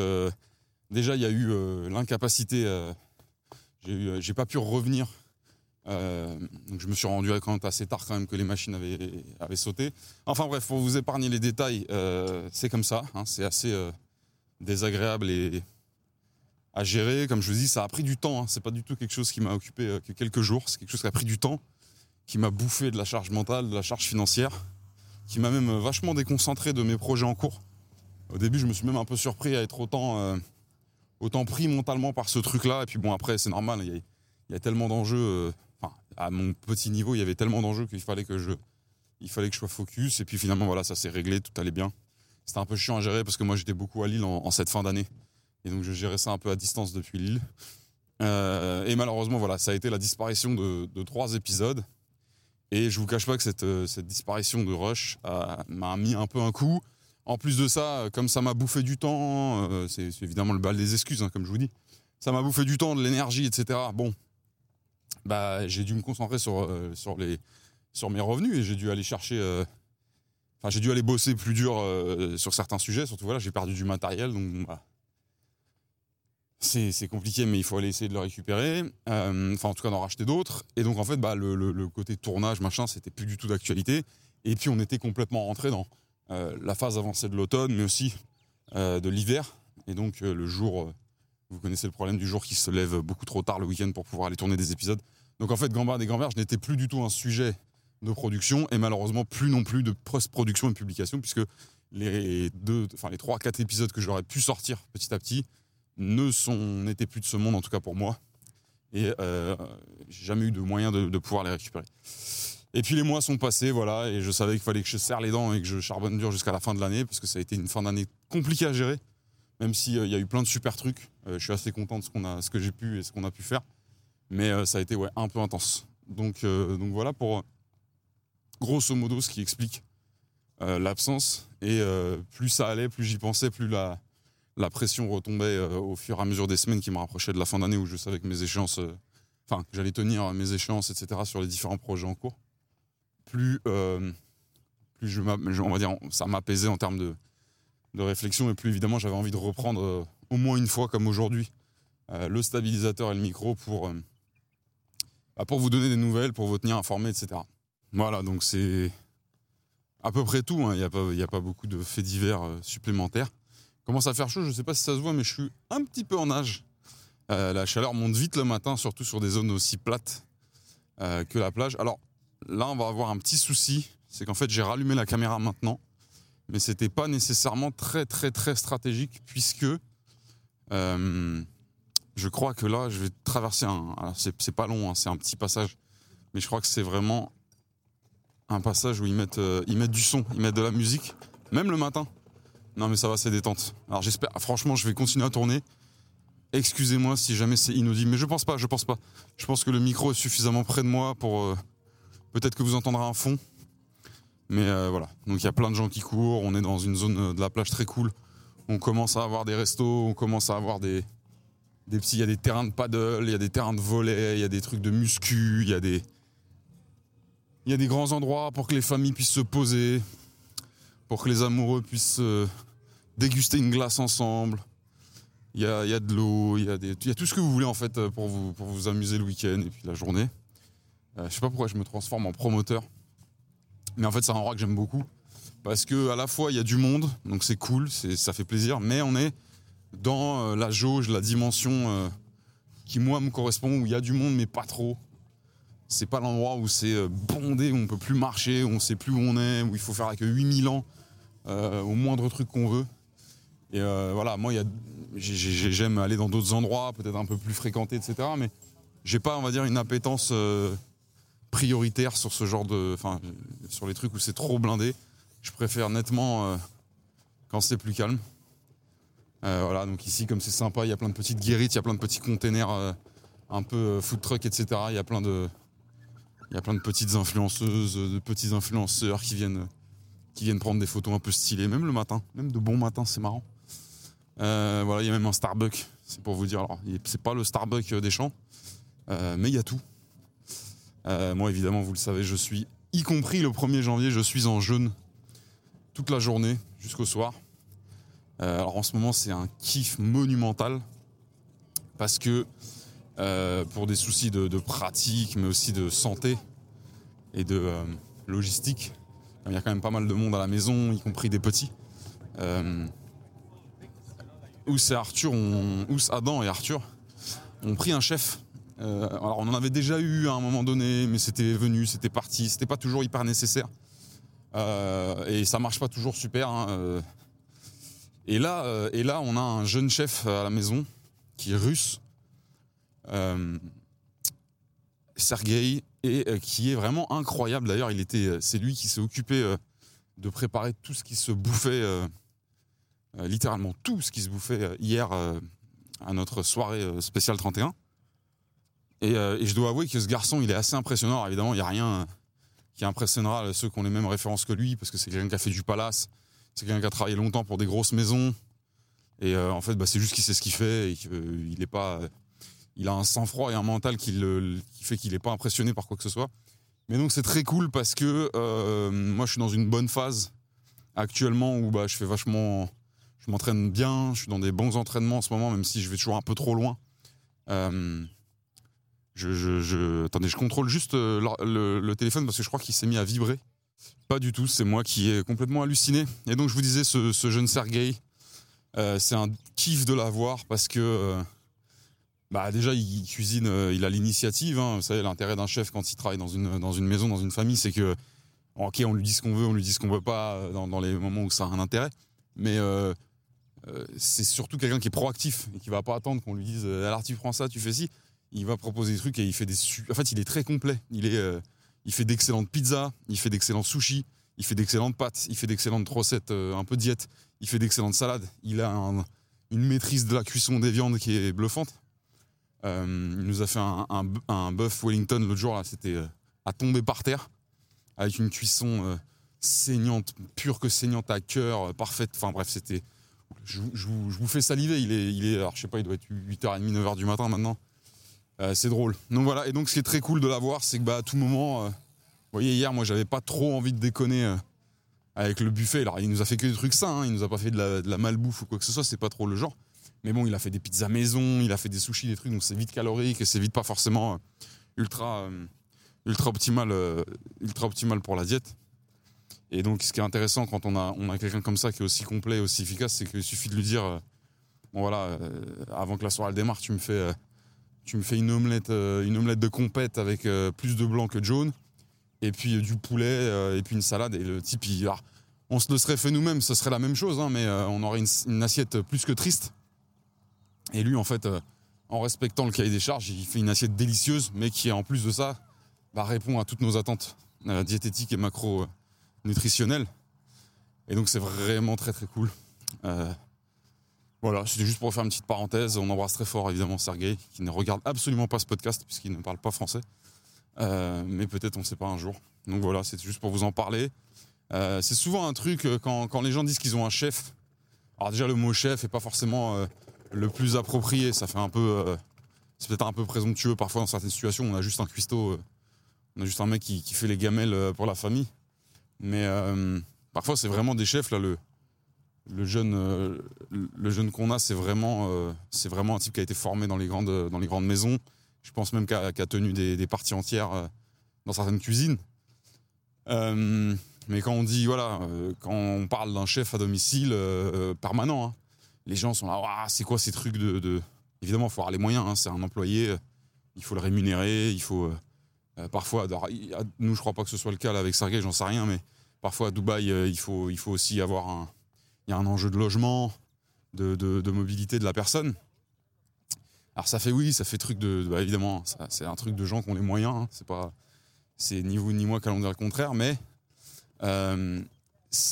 déjà, il y a eu l'incapacité j'ai, j'ai pas pu revenir. Euh, donc je me suis rendu compte assez tard quand même que les machines avaient, sauté. Enfin bref, pour vous épargner les détails, euh, c'est comme ça. Hein, c'est assez euh, désagréable et à gérer. Comme je vous dis, ça a pris du temps. Hein, c'est pas du tout quelque chose qui m'a occupé euh, que quelques jours. C'est quelque chose qui a pris du temps, qui m'a bouffé de la charge mentale, de la charge financière, qui m'a même vachement déconcentré de mes projets en cours. Au début, je me suis même un peu surpris à être autant euh, autant pris mentalement par ce truc-là. Et puis bon, après, c'est normal, il y, a, tellement d'enjeux. Euh, enfin, à mon petit niveau, il y avait tellement d'enjeux qu'il fallait que je, il fallait que je sois focus. Et puis finalement, voilà, ça s'est réglé, tout allait bien. C'était un peu chiant à gérer parce que moi, j'étais beaucoup à Lille en, cette fin d'année. Et donc, je gérais ça un peu à distance depuis Lille. Euh, et malheureusement, voilà, ça a été la disparition de, de trois épisodes. Et je vous cache pas que cette, cette disparition de Rush m'a mis un peu un coup. En plus de ça, comme ça m'a bouffé du temps, euh, c'est évidemment le bal des excuses, hein, comme je vous dis. Ça m'a bouffé du temps, de l'énergie, etc. Bon, bah j'ai dû me concentrer sur euh, sur les sur mes revenus et j'ai dû aller chercher. Euh, enfin, j'ai dû aller bosser plus dur euh, sur certains sujets. Surtout voilà, j'ai perdu du matériel, donc bah, c'est compliqué, mais il faut aller essayer de le récupérer. Euh, enfin, en tout cas, d'en racheter d'autres. Et donc, en fait, bah, le, le, côté tournage, machin, c'était plus du tout d'actualité. Et puis, on était complètement rentré dans euh, la phase avancée de l'automne, mais aussi euh, de l'hiver. Et donc, euh, le jour, vous connaissez le problème du jour qui se lève beaucoup trop tard le week-end pour pouvoir aller tourner des épisodes. Donc, en fait, Gambard et Gamberge n'était plus du tout un sujet de production et malheureusement plus non plus de post-production et publication, puisque les deux, enfin les trois, quatre épisodes que j'aurais pu sortir petit à petit ne sont n'étaient plus de ce monde en tout cas pour moi et euh, j'ai jamais eu de moyen de, pouvoir les récupérer. Et puis les mois sont passés, voilà, et je savais qu'il fallait que je serre les dents et que je charbonne dur jusqu'à la fin de l'année parce que ça a été une fin d'année compliquée à gérer, même s'il euh, y a eu plein de super trucs. Euh, je suis assez content de ce a, ce que j'ai pu et ce qu'on a pu faire, mais euh, ça a été ouais un peu intense. Donc donc voilà pour grosso modo ce qui explique l'absence et plus ça allait, plus j'y pensais, plus la la pression retombait euh, au fur et à mesure des semaines qui me rapprochaient de la fin d'année où je savais que mes échéances, euh, enfin, que j'allais tenir mes échéances, etc., sur les différents projets en cours. Plus, euh, plus je, on va dire, ça m'apaisait en termes de, de réflexion et plus évidemment j'avais envie de reprendre euh, au moins une fois, comme aujourd'hui, euh, le stabilisateur et le micro pour, bah, pour vous donner des nouvelles, pour vous tenir informé, etc. Voilà, donc c'est à peu près tout. Il hein. n'y a, a, pas beaucoup de faits divers supplémentaires commence à faire chaud, je sais pas si ça se voit, mais je suis un petit peu en. Euh, la chaleur monte vite le matin, surtout sur des zones aussi plates que la plage. Alors là, on va avoir un petit souci, c'est qu'en fait, j'ai rallumé la caméra maintenant, mais c'était pas nécessairement très très très stratégique puisque euh, je crois que là, je vais traverser un. C'est pas long, hein, c'est un petit passage, mais je crois que c'est vraiment un passage où ils mettent, euh, ils mettent du son, ils mettent de la musique, même le matin. Non mais ça va, c'est détente. Alors j'espère, franchement, je vais continuer à tourner. Excusez-moi si jamais c'est inaudible, mais je pense pas, je pense pas. Je pense que le micro est suffisamment près de moi pour euh, peut-être que vous entendrez un fond. Mais euh, voilà, donc il y a plein de gens qui courent, on est dans une zone euh, de la plage très cool. On commence à avoir des restos, on commence à avoir des des petits, il y a des terrains de paddle, il y a des terrains de volley, il y a des trucs de muscu, il y a des il y a des grands endroits pour que les familles puissent se poser, pour que les amoureux puissent euh, déguster une glace ensemble. Il y a, il y a de l'eau, il, il y a tout ce que vous voulez en fait pour vous, pour vous amuser le week-end et puis la journée. Euh, je sais pas pourquoi je me transforme en promoteur, mais en fait c'est un endroit que j'aime beaucoup parce que à la fois il y a du monde, donc c'est cool, ça fait plaisir, mais on est dans euh, la jauge, la dimension euh, qui moi me correspond où il y a du monde mais pas trop. C'est pas l'endroit où c'est euh, bondé, où on peut plus marcher, où on sait plus où on est, où il faut faire avec 8000 ans au moindre truc qu'on veut. Et voilà, moi, j'aime aller dans d'autres endroits, peut-être un peu plus fréquentés, etc. Mais j'ai pas, on va dire, une appétence prioritaire sur ce genre de, enfin, sur les trucs où c'est trop blindé. Je préfère nettement euh, quand c'est plus calme. Euh, voilà, donc ici, comme c'est sympa, il y a plein de petites guérites, il y a plein de petits containers un peu euh, food truck, etc. Il y a plein de, il y a plein de petites influenceuses, de petits influenceurs qui viennent, qui viennent prendre des photos un peu stylées, même le matin, même de bon matin, c'est marrant. Euh, voilà, il y a même un Starbucks, c'est pour vous dire. Alors, c'est pas le Starbucks des champs, euh, mais il y a tout. Moi, évidemment, vous le savez, je suis, y compris le 1er janvier, je suis en jeûne toute la journée jusqu'au soir. alors en ce moment, c'est un kiff monumental parce que euh, pour des soucis de, pratique, mais aussi de santé et de euh, logistique. Il y a quand même pas mal de monde à la maison, y compris des petits. Euh, Ous et Arthur, Adam et Arthur ont pris un chef. Euh, alors on en avait déjà eu à un moment donné, mais c'était venu, c'était parti, c'était pas toujours hyper nécessaire. et ça marche pas toujours super. Hein, et là, et là, on a un jeune chef à la maison qui est russe, euh, Sergei, et euh, qui est vraiment incroyable. D'ailleurs, il était, euh, c'est lui qui s'est occupé de préparer tout ce qui se bouffait, littéralement tout ce qui se bouffait hier à notre soirée spéciale 31. Et, je dois avouer que ce garçon, il est assez impressionnant. évidemment, il n'y a rien qui impressionnera ceux qui ont les mêmes références que lui, parce que c'est quelqu'un qui a fait du palace, c'est quelqu'un qui a travaillé longtemps pour des grosses maisons. Et en fait, bah, c'est juste qu'il sait ce qu'il fait et qu'il n'est pas il a un sang-froid et un mental qui, fait qu'il n'est pas impressionné par quoi que ce soit. Mais donc c'est très cool parce que euh, moi je suis dans une bonne phase actuellement où bah, je fais vachement. Je m'entraîne bien, je suis dans des bons entraînements en ce moment, même si je vais toujours un peu trop loin. Euh, je, attendez, je contrôle juste euh, le, téléphone parce que je crois qu'il s'est mis à vibrer. Pas du tout, c'est moi qui ai complètement halluciné. Et donc je vous disais, ce, jeune Sergei, c'est un kiff de l'avoir parce que bah déjà, il cuisine, euh, il a l'initiative. Hein. Vous savez, l'intérêt d'un chef quand il travaille dans une, dans maison, dans une famille, c'est que, ok, on lui dit ce qu'on veut, on lui dit ce qu'on veut pas euh, dans, les moments où ça a un intérêt. Mais euh, c'est surtout quelqu'un qui est proactif et qui va pas attendre qu'on lui dise alors tu prends ça, tu fais ci. Il va proposer des trucs et il fait des. En fait, il est très complet. Il, est, il fait d'excellentes pizzas, il fait d'excellents sushis, il fait d'excellentes pâtes, il fait d'excellentes recettes un peu diète, il fait d'excellentes salades. Il a une maîtrise de la cuisson des viandes qui est bluffante. Euh, il nous a fait un, un, bœuf Wellington l'autre jour, là, c'était euh, à tomber par terre, avec une cuisson euh, saignante, pure que saignante à cœur, parfaite. Enfin bref, c'était. Je, vous fais saliver, il est, il est, alors je sais pas, il doit être 8h30, 9h du matin maintenant. C'est drôle. Donc voilà, et donc ce qui est très cool de l'avoir, c'est que bah, à tout moment, vous voyez, hier, moi j'avais pas trop envie de déconner avec le buffet. Alors il nous a fait que des trucs sains, hein, il nous a pas fait de la, la malbouffe ou quoi que ce soit, c'est pas trop le genre. Mais bon, il a fait des pizzas maison, il a fait des sushis, des trucs, donc c'est vite calorique et c'est vite pas forcément euh, ultra, euh, ultra, optimal, euh, ultra optimal pour la diète. Et donc, ce qui est intéressant quand on a, on a quelqu'un comme ça qui est aussi complet, aussi efficace, c'est qu'il suffit de lui dire bon voilà, avant que la soirée démarre, tu me fais, tu me fais une omelette, une omelette de compète avec plus de blanc que de jaune, et puis du poulet, et puis une salade. Et le type, il, on se le serait fait nous-mêmes, ce serait la même chose, hein, mais on aurait une, assiette plus que triste. Et lui, en fait, euh, en respectant le cahier des charges, il fait une assiette délicieuse, mais qui, en plus de ça, bah, répond à toutes nos attentes euh, diététiques et macro-nutritionnelles. Et donc, c'est vraiment très très cool. Euh, voilà, c'était juste pour faire une petite parenthèse. On embrasse très fort, évidemment, Sergei, qui ne regarde absolument pas ce podcast, puisqu'il ne parle pas français. mais peut-être, on ne sait pas un jour. Donc voilà, c'est juste pour vous en parler. c'est souvent un truc, quand, quand les gens disent qu'ils ont un chef, alors déjà, le mot chef n'est pas forcément le plus approprié. Ça fait un peu. Euh, c'est peut-être un peu présomptueux parfois dans certaines situations. On a juste un cuistot, euh, on a juste un mec qui, fait les gamelles euh, pour la famille. Mais parfois, c'est vraiment des chefs. Là, le, le jeune, le jeune qu'on a, c'est vraiment, c'est vraiment un type qui a été formé dans les grandes, dans les grandes maisons. Je pense même qu'il a, tenu des, parties entières dans certaines cuisines. mais quand on dit, voilà, quand on parle d'un chef à domicile permanent, hein, les gens sont là, c'est quoi ces trucs de. Évidemment, il faut avoir les moyens, hein, c'est un employé, il faut le rémunérer, il faut. Euh, parfois, nous, je crois pas que ce soit le cas avec Sergei, j'en sais rien, mais parfois à Dubaï, euh, il, faut, il faut aussi avoir un. Il y a un enjeu de logement, de, mobilité de la personne. Alors ça fait oui, ça fait truc de, bah, évidemment, c'est un truc de gens qui ont les moyens. Hein, c'est ni vous ni moi qu'allons dire le contraire, mais euh,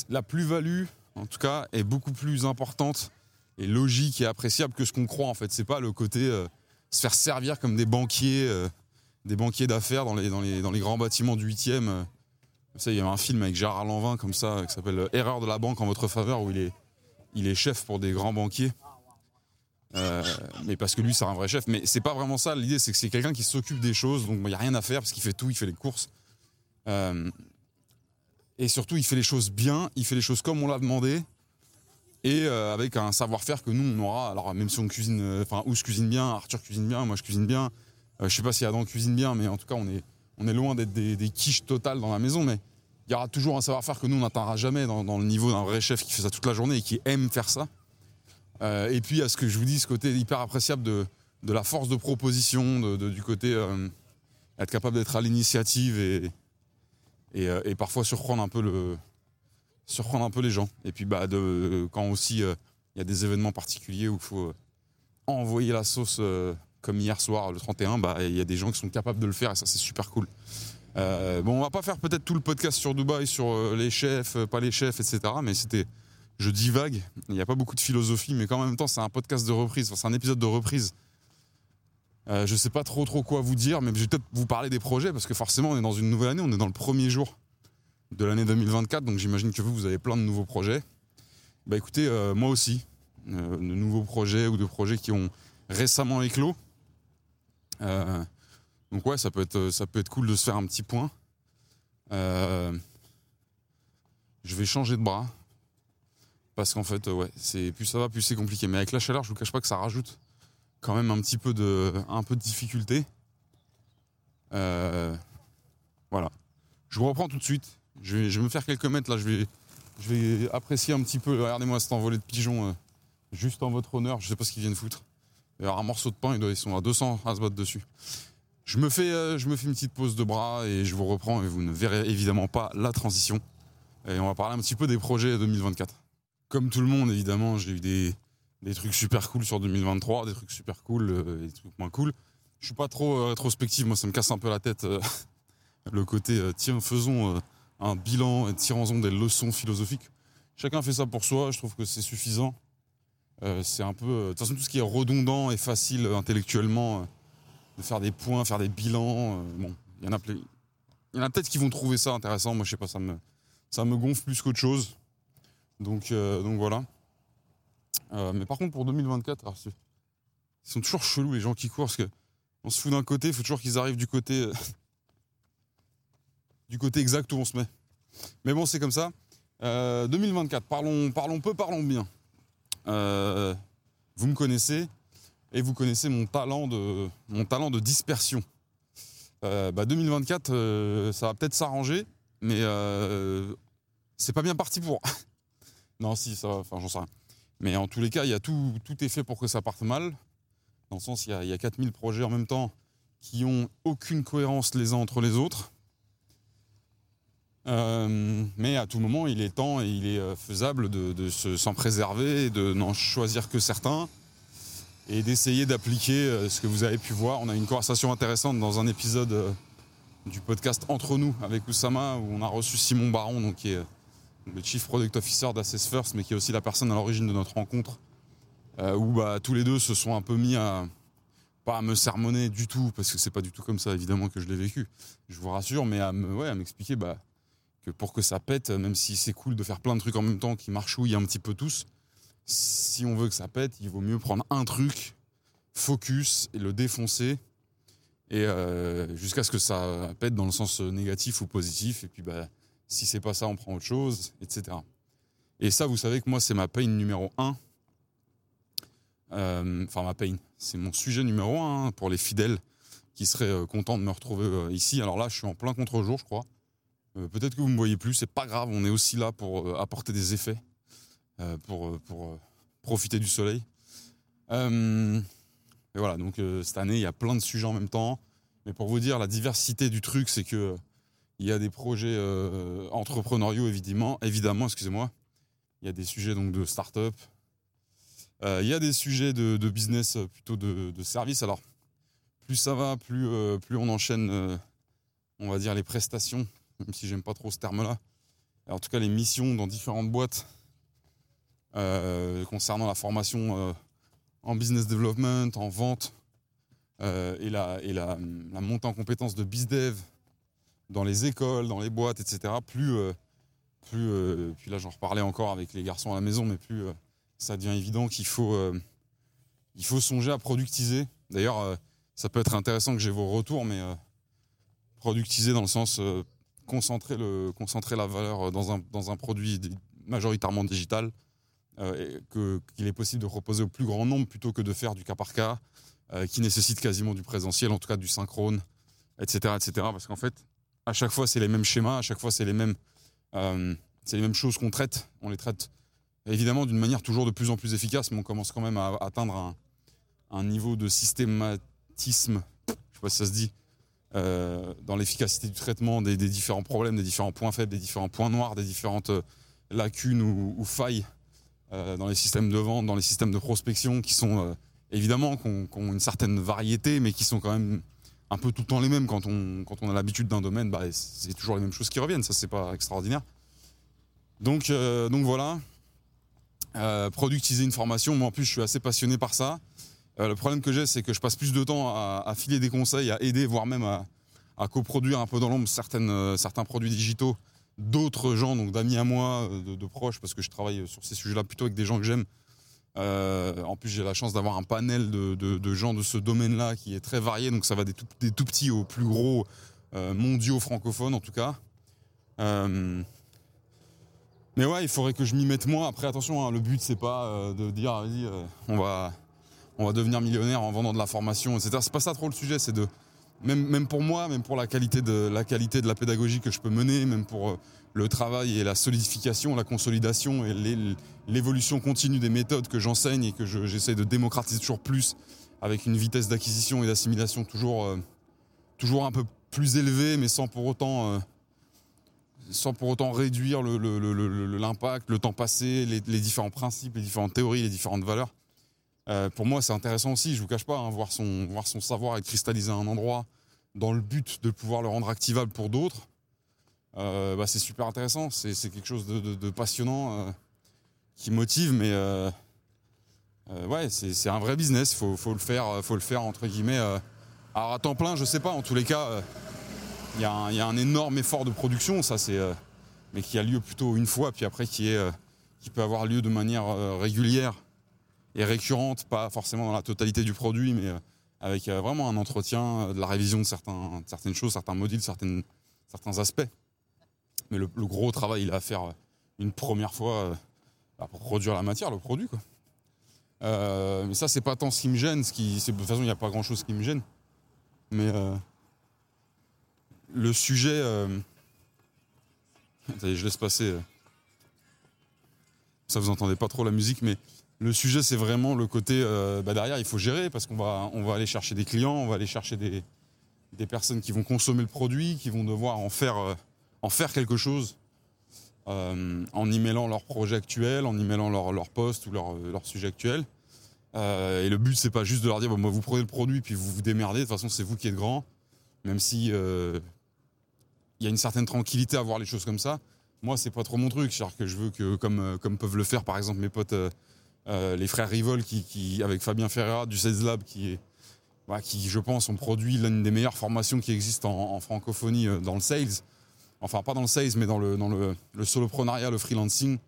la plus-value, en tout cas, est beaucoup plus importante et logique et appréciable que ce qu'on croit en fait. C'est pas le côté euh, se faire servir comme des banquiers, euh, des banquiers d'affaires dans les, dans, les, dans les grands bâtiments du 8e. Il y a un film avec Gérard Lanvin comme ça, qui s'appelle Erreur de la banque en votre faveur, où il est, chef pour des grands banquiers. Euh, mais parce que lui, c'est un vrai chef. Mais c'est pas vraiment ça. L'idée, c'est que c'est quelqu'un qui s'occupe des choses, donc il n'y a rien à faire parce qu'il fait tout, il fait les courses. Euh, et surtout, il fait les choses bien, il fait les choses comme on l'a demandé, et euh, avec un savoir-faire que nous, on aura. Alors, même si on cuisine, enfin, Ous cuisine bien, Arthur cuisine bien, moi je cuisine bien. Je sais pas si Adam cuisine bien, mais en tout cas, on est, on est loin d'être des, des quiches totales dans la maison, mais il y aura toujours un savoir-faire que nous, on n'atteindra jamais dans, le niveau d'un vrai chef qui fait ça toute la journée et qui aime faire ça. Euh, et puis, à ce que je vous dis, ce côté hyper appréciable de, la force de proposition, du côté euh, être capable d'être à l'initiative et, euh, parfois surprendre un peu les gens. Et puis bah quand aussi il y a des événements particuliers où il faut envoyer la sauce comme hier soir le 31, bah il y a des gens qui sont capables de le faire et ça c'est super cool. Euh, bon, on va pas faire peut-être tout le podcast sur Dubaï, sur euh, les chefs, euh, pas les chefs, etc. Mais c'était, je divague. Il n'y a pas beaucoup de philosophie, mais qu'en même temps, c'est un podcast de reprise. Enfin, c'est un épisode de reprise. Euh, je sais pas trop trop quoi vous dire, mais je vais peut-être vous parler des projets parce que forcément, on est dans une nouvelle année. On est dans le premier jour de l'année 2024, donc j'imagine que vous, vous avez plein de nouveaux projets. Bah écoutez, euh, moi aussi, de nouveaux projets ou de projets qui ont récemment éclos. Donc ouais, ça peut être, ça peut être cool de se faire un petit point. Euh, je vais changer de bras. Parce qu'en fait, euh, ouais, c'est plus ça va, plus c'est compliqué. Mais avec la chaleur, je vous cache pas que ça rajoute quand même un petit peu de, difficulté. Euh, voilà. Je vous reprends tout de suite. Je vais, me faire quelques mètres là. Je vais, apprécier un petit peu. Regardez-moi cet envolé de pigeons, euh, juste en votre honneur. Je sais pas ce qu'ils viennent foutre. Il y aura un morceau de pain, ils sont à 200 à se battre dessus. Je me, fais, euh, je me fais une petite pause de bras et je vous reprends et vous ne verrez évidemment pas la transition. Et on va parler un petit peu des projets 2024. Comme tout le monde, évidemment, j'ai eu des, des trucs super cool sur 2023, des trucs super cool euh, des trucs moins cool. Je suis pas trop euh, rétrospectif, moi ça me casse un peu la tête. euh, le côté, tiens, faisons un bilan et tirons-en des leçons philosophiques. Chacun fait ça pour soi, je trouve que c'est suffisant. C'est un peu. De toute façon, tout ce qui est redondant et facile intellectuellement, de faire des points, faire des bilans, euh, bon, il y en a peut-être qui vont trouver ça intéressant, moi je sais pas, ça me, ça me gonfle plus qu'autre chose. Donc, euh, donc voilà. Euh, mais par contre, pour 2024, alors, ils sont toujours chelous les gens qui courent, parce que on se fout d'un côté, il faut toujours qu'ils arrivent du côté. du côté exact où on se met. Mais bon, c'est comme ça. Euh, 2024, parlons, parlons peu, parlons bien. Vous me connaissez et vous connaissez mon talent de, mon talent de dispersion. Euh, bah 2024, euh, ça va peut-être s'arranger, mais euh, c'est pas bien parti pour. non, si, ça va, enfin, j'en sais rien. Mais en tous les cas, il y a tout, tout est fait pour que ça parte mal. Dans le sens, il y a, il y a 4000 projets en même temps qui ont aucune cohérence les uns entre les autres. Mais à tout moment, il est temps et il est faisable de, de se- s'en préserver, de n'en choisir que certains et d'essayer d'appliquer euh, ce que vous avez pu voir. On a eu une conversation intéressante dans un épisode euh, du podcast Entre nous avec Oussama où on a reçu Simon Baron, donc, qui est euh, le Chief Product Officer d'Assess First, mais qui est aussi la personne à l'origine de notre rencontre, où bah, tous les deux se sont un peu mis à pas à me sermonner du tout, parce que c'est pas du tout comme ça évidemment que je l'ai vécu, je vous rassure, mais à m'expliquer bah, que pour que ça pète, même si c'est cool de faire plein de trucs en même temps qui marchouillent un petit peu tous, si on veut que ça pète, il vaut mieux prendre un truc, focus et le défoncer, et euh, jusqu'à ce que ça pète dans le sens négatif ou positif, et puis bah, si c'est pas ça, on prend autre chose, etc. Et ça, vous savez que moi, c'est ma pain numéro un. Euh, Enfin, ma pain, c'est mon sujet numéro un hein, pour les fidèles qui seraient euh, contents de me retrouver euh, ici. Alors là, je suis en plein contre-jour, je crois. Euh, Peut-être que vous me voyez plus, c'est pas grave, on est aussi là pour euh, apporter des effets, euh, pour, euh, pour euh, profiter du soleil. Euh, et voilà, donc euh, cette année, il y a plein de sujets en même temps. Mais pour vous dire, la diversité du truc, c'est que euh, y a des projets euh, entrepreneuriaux, évidemment, évidemment, excusez-moi. Il y a des sujets donc de start-up. Euh, il y a des sujets de, business, euh, plutôt de, de service. Alors, plus ça va, plus, euh, plus on enchaîne, euh, on va dire, les prestations, même si j'aime pas trop ce terme-là. En tout cas, les missions dans différentes boîtes euh, concernant la formation euh, en business development, en vente, et, la, et la, montée en compétence de BizDev dans les écoles, dans les boîtes, etc., plus, plus puis là j'en reparlais encore avec les garçons à la maison, mais plus ça devient évident qu'il faut, il faut songer à productiser. D'ailleurs, ça peut être intéressant que j'ai vos retours, mais productiser dans le sens concentrer, le, concentrer la valeur dans un, dans un produit majoritairement digital, euh, qu'il est possible de reposer au plus grand nombre plutôt que de faire du cas par cas, euh, qui nécessite quasiment du présentiel, en tout cas du synchrone, etc. etc. parce qu'en fait, à chaque fois, c'est les mêmes schémas, à chaque fois, c'est les mêmes, euh, les mêmes choses qu'on traite. On les traite évidemment d'une manière toujours de plus en plus efficace, mais on commence quand même à atteindre un, niveau de systématisme, je sais pas si ça se dit, dans l'efficacité du traitement des, différents problèmes, des différents points faibles, des différents points noirs, des différentes lacunes ou, failles dans les systèmes de vente, dans les systèmes de prospection qui sont évidemment qui ont, une certaine variété, mais qui sont quand même un peu tout le temps les mêmes. Quand on, quand on a l'habitude d'un domaine, bah, c'est toujours les mêmes choses qui reviennent. Ça, c'est pas extraordinaire. Donc, donc voilà. productiser une formation. Moi, en plus, je suis assez passionné par ça. Euh, le problème que j'ai, c'est que je passe plus de temps à, filer des conseils, à aider, voire même à, coproduire un peu dans l'ombre euh, certains produits digitaux d'autres gens, donc d'amis à moi, euh, de, proches, parce que je travaille sur ces sujets-là plutôt avec des gens que j'aime. en plus, j'ai la chance d'avoir un panel de, gens de ce domaine-là qui est très varié, donc ça va des tout, petits aux plus gros mondiaux francophones en tout cas. mais ouais, il faudrait que je m'y mette moi. Après, attention, hein, le but c'est pas de dire, vas-y, on va on va devenir millionnaire en vendant de la formation, etc. C'est pas ça trop le sujet, c'est de même, pour moi, même pour la qualité de la qualité de la pédagogie que je peux mener, même pour euh, le travail et la solidification, la consolidation et l'évolution continue des méthodes que j'enseigne et que j'essaie de démocratiser toujours plus avec une vitesse d'acquisition et d'assimilation toujours, euh, toujours un peu plus élevée, mais sans pour autant, euh, sans pour autant réduire l'impact, le, temps passé, les, différents principes, les différentes théories, les différentes valeurs. Euh, pour moi, c'est intéressant aussi, je vous cache pas, hein, voir, son, voir son savoir être cristallisé à un endroit dans le but de pouvoir le rendre activable pour d'autres. Euh, bah, c'est super intéressant, c'est quelque chose de, passionnant euh, qui motive, mais ouais, c'est un vrai business, il faut, le faire, faut le faire entre guillemets. alors à temps plein, je sais pas, en tous les cas, il y, a un énorme effort de production, ça c'est, mais qui a lieu plutôt une fois, puis après qui, est, qui peut avoir lieu de manière régulière et récurrente, pas forcément dans la totalité du produit, mais euh, avec euh, vraiment un entretien, euh, de la révision de, certaines choses, certains modules, certains aspects. Mais le, gros travail, il a à faire une première fois bah, pour produire la matière, le produit. Mais ça, c'est pas tant ce qui me gêne. De toute façon, il n'y a pas grand-chose qui me gêne. Mais le sujet... Attendez, je laisse passer. Ça, vous entendez pas trop la musique, mais le sujet, c'est vraiment le côté euh, bah, derrière, il faut gérer parce qu'on va, on va aller chercher des clients, on va aller chercher des, des personnes qui vont consommer le produit, qui vont devoir en faire, euh, en faire quelque chose euh, en y mêlant leur projet actuel, en y mêlant leur, leur poste ou leur, leur sujet actuel. et le but, c'est pas juste de leur dire bon, vous prenez le produit puis vous vous démerdez, de toute façon, c'est vous qui êtes grand, même si il y a une certaine tranquillité à voir les choses comme ça. Moi, c'est pas trop mon truc, cest que je veux que, comme, comme peuvent le faire par exemple mes potes euh, les frères Rivol qui, avec Fabien Ferreira du Sales Lab qui bah, qui je pense ont produit l'une des meilleures formations qui existent en, francophonie euh, dans le sales. Enfin pas dans le sales mais dans le, le, soloprenariat le freelancing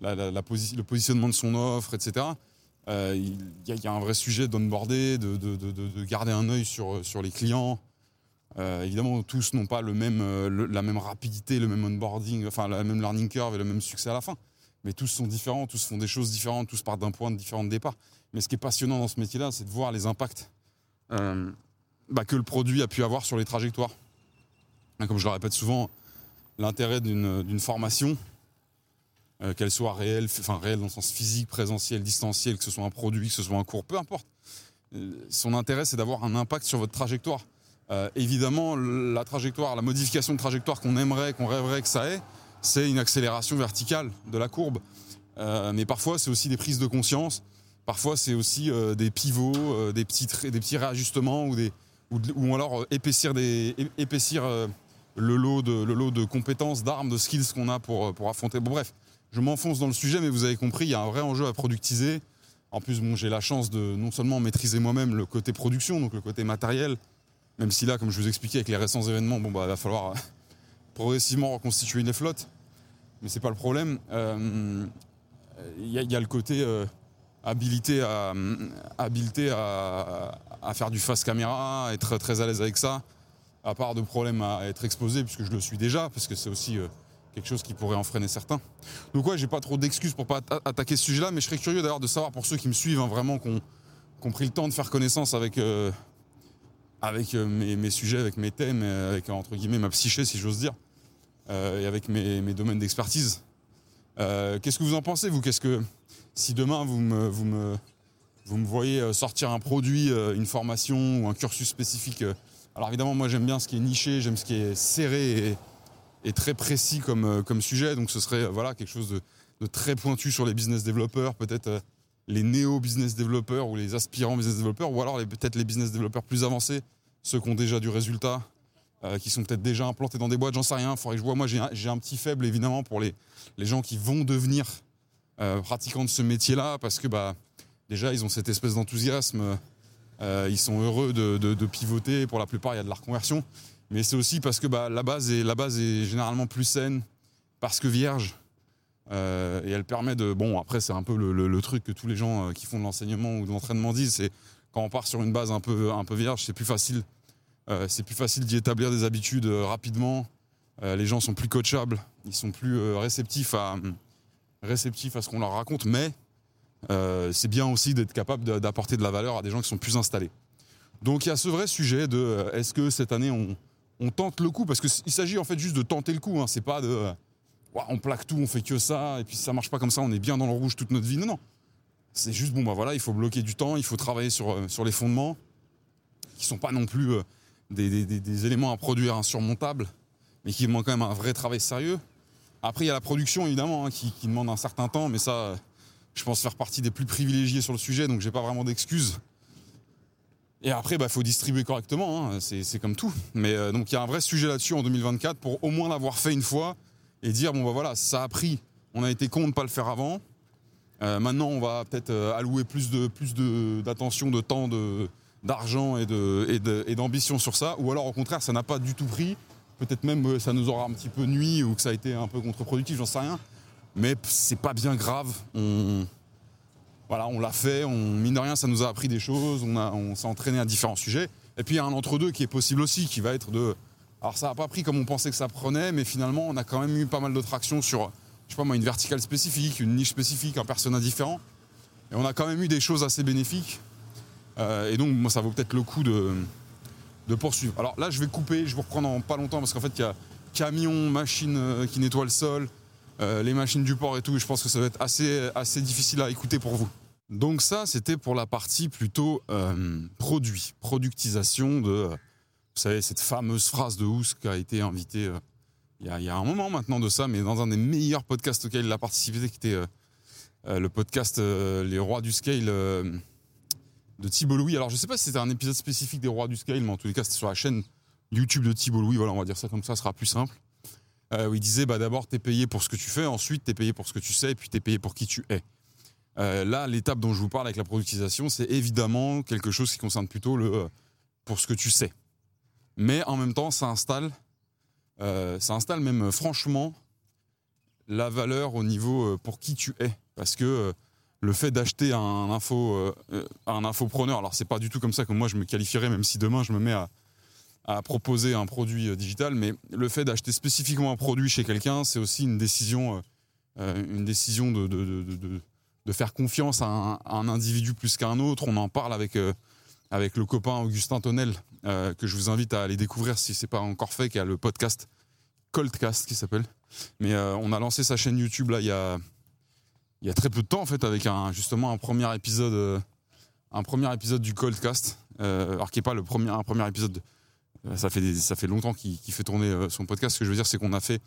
le positionnement de son offre etc euh, il y, a un vrai sujet d'onboarder de, de, de, garder un œil sur, les clients. Évidemment tous n'ont pas la même rapidité le même onboarding enfin la même learning curve et le même succès à la fin mais tous sont différents, tous font des choses différentes, tous partent d'un point de différent de départ. Mais ce qui est passionnant dans ce métier-là, c'est de voir les impacts euh, bah, que le produit a pu avoir sur les trajectoires. Comme je le répète souvent, l'intérêt d'une formation, euh, qu'elle soit réelle, enfin réelle dans le sens physique, présentiel, distanciel, que ce soit un produit, que ce soit un cours, peu importe. Euh, son intérêt, c'est d'avoir un impact sur votre trajectoire. évidemment, la trajectoire, la modification de trajectoire qu'on aimerait, qu'on rêverait que ça ait, c'est une accélération verticale de la courbe. Euh, mais parfois, c'est aussi des prises de conscience. Parfois, c'est aussi euh, des pivots, euh, des, petits des petits réajustements ou, alors épaissir, le, lot de, compétences, d'armes, de skills qu'on a pour, affronter. Bref, je m'enfonce dans le sujet, mais vous avez compris, il y a un vrai enjeu à productiser En plus, bon, j'ai la chance de non seulement maîtriser moi-même le côté production, donc le côté matériel, même si là, comme je vous expliquais avec les récents événements, bon, bah, il va falloir progressivement reconstituer les flottes. Mais c'est pas le problème. Il y, a le côté habilité, à, habilité à, à, faire du face caméra, être très à l'aise avec ça, à part de problème à être exposé, puisque je le suis déjà, parce que c'est aussi quelque chose qui pourrait en freiner certains. Donc ouais, j'ai pas trop d'excuses pour pas attaquer ce sujet-là, mais je serais curieux d'ailleurs de savoir pour ceux qui me suivent hein, vraiment qu'on ont pris le temps de faire connaissance avec euh, euh, mes, sujets, avec mes thèmes, avec entre guillemets ma psyché si j'ose dire, euh, et avec mes, domaines d'expertise. Qu'est-ce que vous en pensez vous? Qu'est-ce que si demain vous me voyez sortir un produit, une formation ou un cursus spécifique alors évidemment, moi j'aime bien ce qui est niché, j'aime ce qui est serré et, très précis comme, euh, sujet. Donc ce serait euh, voilà, quelque chose de, très pointu sur les business développeurs, peut-être euh, les néo-business développeurs ou les aspirants business développeurs, ou alors peut-être les business développeurs plus avancés, ceux qui ont déjà du résultat, qui sont peut-être déjà implantés dans des boîtes, j'en sais rien. Faudrait que je vois. Moi, j'ai un, petit faible évidemment pour les, les gens qui vont devenir pratiquants de ce métier-là, parce que bah, déjà, ils ont cette espèce d'enthousiasme. ils sont heureux de, pivoter. Pour la plupart, il y a de la reconversion mais c'est aussi parce que bah, la, base est, la base est généralement plus saine, parce que vierge. Euh, et elle permet de. Bon, après, c'est un peu le, truc que tous les gens euh, qui font de l'enseignement ou de l'entraînement disent c'est quand on part sur une base un peu, un peu vierge, c'est plus facile. Euh, c'est plus facile d'y établir des habitudes rapidement. les gens sont plus coachables, ils sont plus réceptifs, à, réceptifs à ce qu'on leur raconte, mais c'est bien aussi d'être capable d'apporter de la valeur à des gens qui sont plus installés. Donc il y a ce vrai sujet de est-ce que cette année on, tente le coup? Parce qu'il s'agit en fait juste de tenter le coup. Hein. C'est pas de on plaque tout, on fait que ça et puis si ça marche pas comme ça, on est bien dans le rouge toute notre vie. Non, non. C'est juste bon bah voilà, il faut bloquer du temps, il faut travailler sur, euh, sur les fondements qui sont pas non plus euh, des, éléments à produire insurmontables, mais qui demandent quand même un vrai travail sérieux. Après il y a la production évidemment hein, qui, demande un certain temps, mais ça, je pense faire partie des plus privilégiés sur le sujet, donc j'ai pas vraiment d'excuses et après, il bah, faut distribuer correctement, hein. c'est comme tout. Mais euh, donc il y a un vrai sujet là-dessus en 2024 pour au moins l'avoir fait une fois et dire bon bah voilà, ça a pris, on a été con de ne pas le faire avant. Euh, maintenant, on va peut-être euh, allouer plus de plus d'attention, de, temps, de d'argent et d'ambition sur ça. Ou alors au contraire, ça n'a pas du tout pris. Peut-être même ça nous aura un petit peu nuit ou que ça a été un peu contre-productif, j'en sais rien. Mais c'est pas bien grave. On, voilà, on l'a fait, on, mine de rien, ça nous a appris des choses, on, s'est entraîné à différents sujets. Et puis il y a un entre-deux qui est possible aussi, qui va être de. Alors ça n'a pas pris comme on pensait que ça prenait, mais finalement on a quand même eu pas mal de traction sur, je sais pas moi, une verticale spécifique, une niche spécifique, un personnage différent. Et on a quand même eu des choses assez bénéfiques. Euh, et donc moi ça vaut peut-être le coup de, poursuivre. Alors là je vais couper, je vous reprendre en pas longtemps parce qu'en fait il y a camion, machine euh, qui nettoie le sol, euh, les machines du port et tout. Je pense que ça va être assez, assez difficile à écouter pour vous. Donc ça, c'était pour la partie plutôt produit, productisation de, vous savez, cette fameuse phrase de Hous qui a été invitée il, y a, un moment maintenant de ça, mais dans un des meilleurs podcasts auxquels il a participé, qui était le podcast Les Rois du Scale de Thibault Louis. Alors je sais pas si c'était un épisode spécifique des Rois du Scale, mais en tous les cas, c'était sur la chaîne YouTube de Thibault Louis. Voilà, on va dire ça comme ça, ça sera plus simple. Euh, où il disait bah, d'abord, tu es payé pour ce que tu fais, ensuite, tu es payé pour ce que tu sais, et puis tu es payé pour qui tu es. Euh, là, l'étape dont je vous parle avec la productisation, c'est évidemment quelque chose qui concerne plutôt le euh, pour ce que tu sais. Mais en même temps, ça installe, ça installe même franchement la valeur au niveau pour qui tu es. Parce que le fait d'acheter un info, un infopreneur, alors c'est pas du tout comme ça que moi je me qualifierais, même si demain je me mets à, proposer un produit euh, digital, mais le fait d'acheter spécifiquement un produit chez quelqu'un, c'est aussi une décision, euh, euh, une décision de, faire confiance à un, individu plus qu'à un autre. On en parle avec, avec le copain Augustin Tonnel, que je vous invite à aller découvrir si c'est pas encore fait, qui a le podcast Coldcast qui s'appelle. Mais on a lancé sa chaîne YouTube là il y a, il y a très peu de temps en fait avec un, justement un premier épisode, un premier épisode du Coldcast, alors qui n'est pas le premier, un premier épisode euh, ça fait, ça fait longtemps qu'il fait tourner euh, son podcast. Ce que je veux dire, c'est qu'on a fait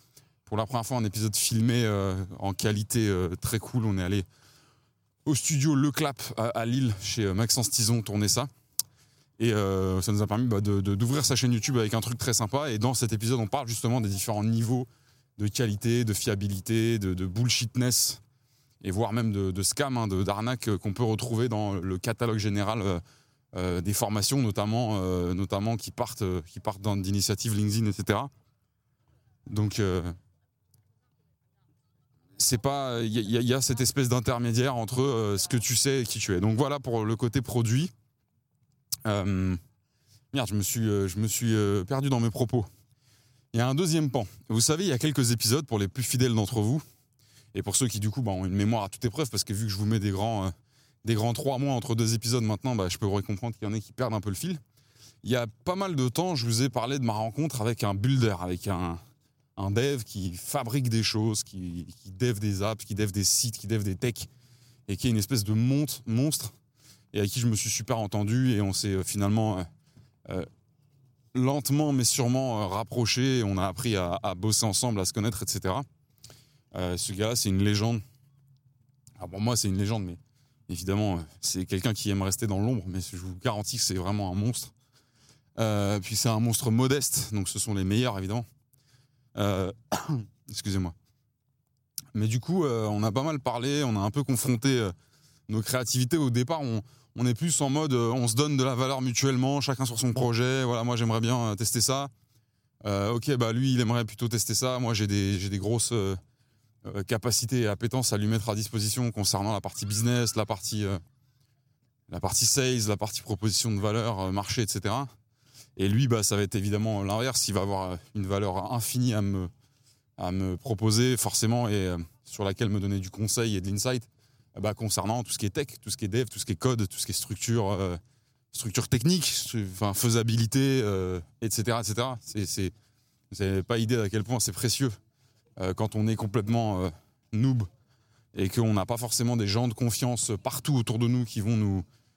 pour la première fois un épisode filmé euh, en qualité très cool. On est allé au studio Le Clap à, Lille, chez Maxence Tison, tourner ça. Et ça nous a permis bah, d'ouvrir sa chaîne YouTube avec un truc très sympa. Et dans cet épisode, on parle justement des différents niveaux de qualité, de fiabilité, de, bullshitness et voire même de, de scam, hein, d'arnaques qu'on peut retrouver dans le catalogue général euh, euh, des formations, notamment, euh, notamment qui partent, euh, qui partent d'initiatives LinkedIn, etc. Donc, euh, c'est il y, y a cette espèce d'intermédiaire entre euh, ce que tu sais et qui tu es. Donc voilà pour le côté produit. Euh, merde, je me suis, euh, je me suis euh, perdu dans mes propos. Il y a un deuxième pan. Vous savez, il y a quelques épisodes pour les plus fidèles d'entre vous, et pour ceux qui du coup bah, ont une mémoire à toute épreuve, parce que vu que je vous mets des grands, euh, des grands trois mois entre deux épisodes maintenant, bah, je peux comprendre qu'il y en a qui perdent un peu le fil. Il y a pas mal de temps, je vous ai parlé de ma rencontre avec un builder, avec un, dev qui fabrique des choses, qui, dev des apps, qui dev des sites, qui dev des techs, et qui est une espèce de monte, monstre, et avec qui je me suis super entendu, et on s'est euh, finalement euh, lentement mais sûrement rapprochés, on a appris à, à bosser ensemble, à se connaître, etc. Euh, ce gars-là, c'est une légende. Alors moi, c'est une légende, mais évidemment, euh, c'est quelqu'un qui aime rester dans l'ombre, mais je vous garantis que c'est vraiment un monstre. Euh, puis c'est un monstre modeste, donc ce sont les meilleurs, évidemment. Excusez-moi. Mais du coup, on a pas mal parlé, on a un peu confronté nos créativités. Au départ, on, est plus en mode, on se donne de la valeur mutuellement, chacun sur son projet. Voilà, moi j'aimerais bien tester ça. Ok, bah lui, il aimerait plutôt tester ça. Moi, j'ai des, des grosses euh, capacités et appétences à lui mettre à disposition concernant la partie business, la partie, euh, la partie sales, la partie proposition de valeur, euh, marché, etc. Et lui, bah, ça va être évidemment l'inverse. Il va avoir une valeur infinie à me, à me proposer, forcément, et sur laquelle me donner du conseil et de l'insight bah, concernant tout ce qui est tech, tout ce qui est dev, tout ce qui est code, tout ce qui est structure, structure technique, enfin, faisabilité, etc. etc. C'est, vous n'avez pas idée à quel point c'est précieux euh, quand on est complètement euh, noob et qu'on n'a pas forcément des gens de confiance partout autour de nous qui vont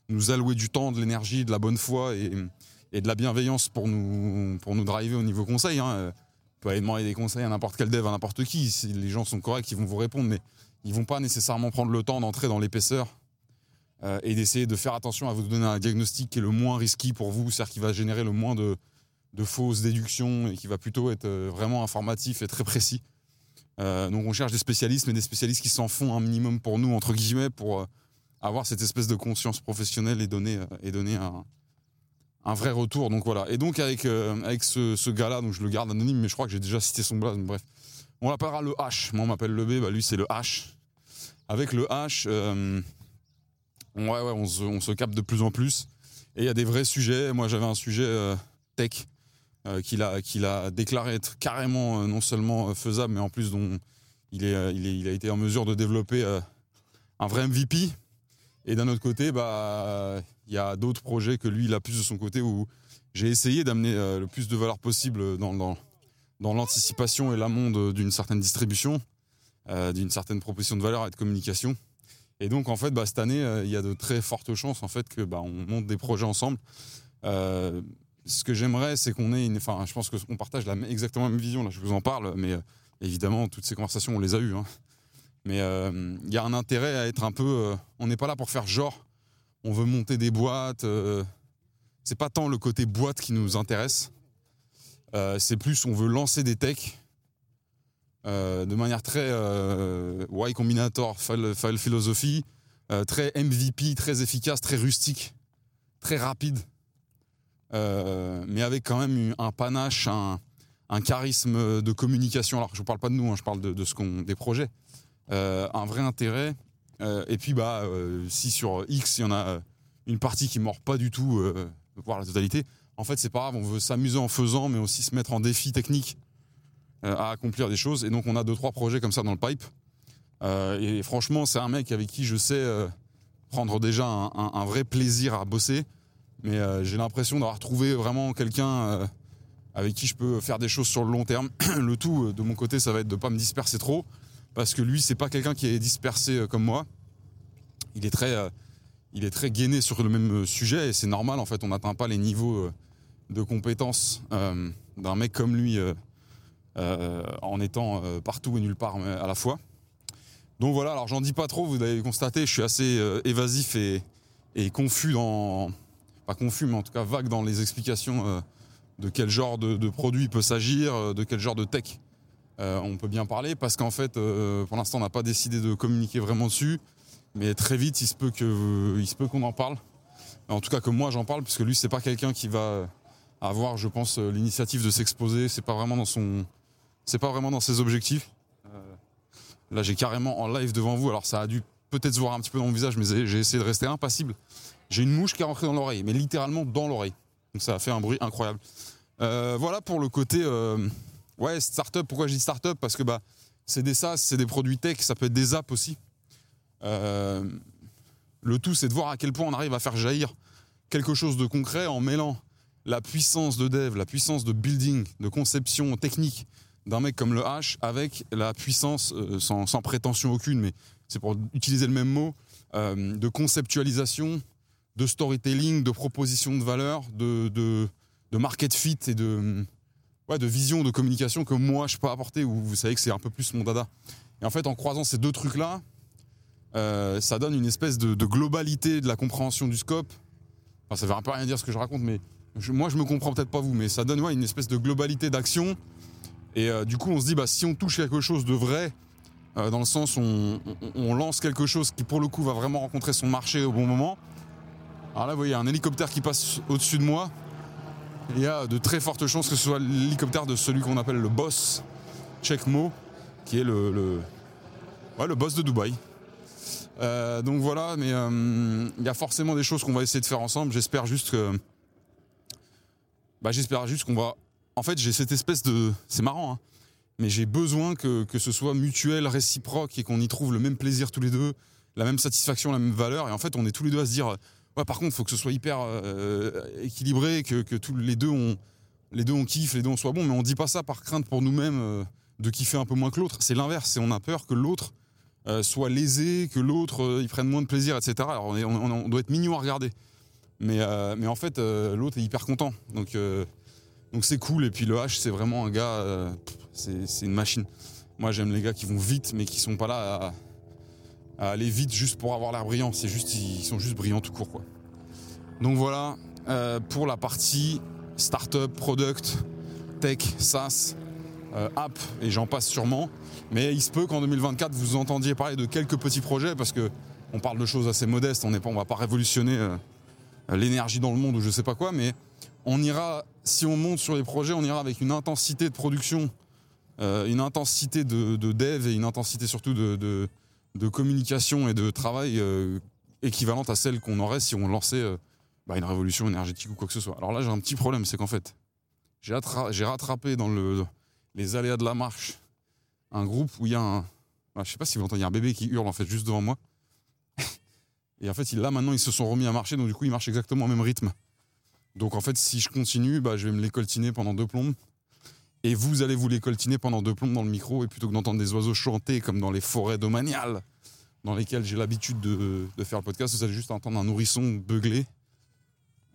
nous, allouer du temps, de l'énergie, de la bonne foi et, de la bienveillance pour nous, pour nous driver au niveau conseil. Hein. Euh, Vous pouvez aller demander des conseils à n'importe quel dev, à n'importe qui. Si les gens sont corrects, ils vont vous répondre, mais ils vont pas nécessairement prendre le temps d'entrer dans l'épaisseur et d'essayer de faire attention à vous donner un diagnostic qui est le moins risqué pour vous, c'est-à-dire qui va générer le moins de, de fausses déductions et qui va plutôt être vraiment informatif et très précis. Euh, donc on cherche des spécialistes, mais des spécialistes qui s'en font un minimum pour nous, entre guillemets, pour euh, avoir cette espèce de conscience professionnelle et donner, euh, et donner un, un vrai retour. Donc voilà. Et donc avec, avec ce, gars-là, donc je le garde anonyme, mais je crois que j'ai déjà cité son blaze, bref. On l'appellera le H. Moi on m'appelle le B, bah, lui c'est le H. Avec le H, ouais, ouais, on, se, on se capte de plus en plus. Et il y a des vrais sujets. Moi j'avais un sujet tech qu'il a, a déclaré être carrément euh, non seulement euh, faisable, mais en plus dont il, est, euh, il, a été en mesure de développer euh, un vrai MVP. Et d'un autre côté, bah, il y a d'autres projets que lui, il a plus de son côté où j'ai essayé d'amener euh, le plus de valeur possible dans, dans, dans l'anticipation et l'amont d'une certaine distribution, euh, d'une certaine proposition de valeur et de communication. Et donc, en fait, bah, cette année, euh, il y a de très fortes chances en fait, que bah, on monte des projets ensemble. Euh, ce que j'aimerais, c'est qu'on ait une. Enfin, je pense qu'on partage la, exactement la même vision. Là, je vous en parle, mais euh, évidemment, toutes ces conversations, on les a eues. hein. Mais euh, il y a un intérêt à être un peu. euh, on n'est pas là pour faire genre. On veut monter des boîtes. c'est pas tant le côté boîte qui nous intéresse. C'est plus on veut lancer des techs de manière très Y Combinator, file, file philosophie, euh, très MVP, très efficace, très rustique, très rapide, euh, mais avec quand même un panache, un, charisme de communication. Alors je ne parle pas de nous, hein, je parle de, ce qu'on, des projets. Euh, un vrai intérêt. Euh, et puis bah, si sur X il y en a une partie qui ne mord pas du tout, voire la totalité, en fait c'est pas grave, on veut s'amuser en faisant, mais aussi se mettre en défi technique à accomplir des choses. Et donc on a deux trois projets comme ça dans le pipe. Et franchement, c'est un mec avec qui je sais prendre déjà un vrai plaisir à bosser. Mais euh, j'ai l'impression d'avoir trouvé vraiment quelqu'un euh, avec qui je peux faire des choses sur le long terme. le tout, euh, de mon côté, ça va être de pas me disperser trop, parce que lui, c'est pas quelqu'un qui est dispersé comme moi. Il est très, il est très gainé sur le même sujet, et c'est normal. En fait, on n'atteint pas les niveaux de compétences d'un mec comme lui en étant partout et nulle part à la fois. Donc voilà, alors j'en dis pas trop, vous avez constaté, je suis assez évasif et confus dans. Pas confus, mais en tout cas vague dans les explications euh, de quel genre de, produit il peut s'agir, euh, de quel genre de tech euh, on peut bien parler parce qu'en fait, pour l'instant, on n'a pas décidé de communiquer vraiment dessus. Mais très vite, il se peut qu'on en parle. En tout cas, que moi j'en parle, puisque lui, c'est pas quelqu'un qui va avoir, je pense, l'initiative de s'exposer. C'est pas vraiment dans son, c'est pas vraiment dans ses objectifs. Là, j'ai carrément en live devant vous. Alors, ça a dû peut-être se voir un petit peu dans mon visage, mais j'ai essayé de rester impassible. J'ai une mouche qui est rentrée dans l'oreille, mais littéralement dans l'oreille. Donc, ça a fait un bruit incroyable. Euh, voilà pour le côté, euh, ouais, startup. Pourquoi je dis startup? Parce que bah, c'est des SaaS, c'est des produits tech, ça peut être des apps aussi. Euh, le tout, c'est de voir à quel point on arrive à faire jaillir quelque chose de concret en mêlant la puissance de dev, la puissance de building, de conception technique d'un mec comme le H avec la puissance, sans, sans prétention aucune, mais c'est pour utiliser le même mot, de conceptualisation, de storytelling, de proposition de valeur, de, de, market fit et de, de vision de communication que moi je peux apporter, où vous savez que c'est un peu plus mon dada. Et en fait, en croisant ces deux trucs-là, euh, ça donne une espèce de, globalité de la compréhension du scope. Enfin, ça veut un peu rien dire ce que je raconte, mais moi je me comprends peut-être pas vous, mais ça donne ouais, une espèce de globalité d'action. Et euh, du coup, on se dit, bah, si on touche quelque chose de vrai, euh, dans le sens où on lance quelque chose qui pour le coup va vraiment rencontrer son marché au bon moment. Alors là, vous voyez, un hélicoptère qui passe au-dessus de moi. Il y a de très fortes chances que ce soit l'hélicoptère de celui qu'on appelle le boss, Checkmo, qui est le, le boss de Dubaï. Euh, donc voilà, mais euh, il y a forcément des choses qu'on va essayer de faire ensemble. J'espère juste que. Bah, j'espère juste qu'on va. En fait, j'ai cette espèce de. C'est marrant, hein, mais j'ai besoin que, que ce soit mutuel, réciproque et qu'on y trouve le même plaisir tous les deux, la même satisfaction, la même valeur. Et en fait, on est tous les deux à se dire. Par contre, il faut que ce soit hyper euh, équilibré, que, tous les deux on, les deux kiffe, les deux on soit bon, mais on dit pas ça par crainte pour nous-mêmes euh, de kiffer un peu moins que l'autre. C'est l'inverse, c'est on a peur que l'autre euh, soit lésé, que l'autre il prenne moins de plaisir, etc. Alors on, doit être mignon à regarder, mais en fait l'autre est hyper content, donc donc c'est cool. Et puis le H c'est vraiment un gars, c'est une machine. Moi j'aime les gars qui vont vite, mais qui sont pas là à, à aller vite juste pour avoir l'air brillant. C'est juste ils sont juste brillants tout court quoi. Donc voilà euh, pour la partie startup, product, tech, SaaS, euh, app et j'en passe sûrement. Mais il se peut qu'en 2024 vous entendiez parler de quelques petits projets parce que on parle de choses assez modestes. On n'est pas, on va pas révolutionner euh, l'énergie dans le monde ou je sais pas quoi, mais on ira si on monte sur les projets, on ira avec une intensité de production, une intensité de, de dev et une intensité surtout de, de communication et de travail euh, équivalente à celle qu'on aurait si on lançait euh, bah, une révolution énergétique ou quoi que ce soit. Alors là, j'ai un petit problème, c'est qu'en fait, j'ai attra- j'ai rattrapé dans le, les aléas de la marche un groupe où il y a un. ah, je sais pas si vous entendez, il y a un bébé qui hurle en fait juste devant moi. Et en fait, là maintenant, ils se sont remis à marcher, donc du coup, ils marchent exactement au même rythme. Donc en fait, si je continue, bah, je vais me les coltiner pendant deux plombes. Et vous allez vous les coltiner pendant deux plombes dans le micro, et plutôt que d'entendre des oiseaux chanter comme dans les forêts domaniales, dans lesquelles j'ai l'habitude de, faire le podcast, vous allez juste entendre un nourrisson beugler.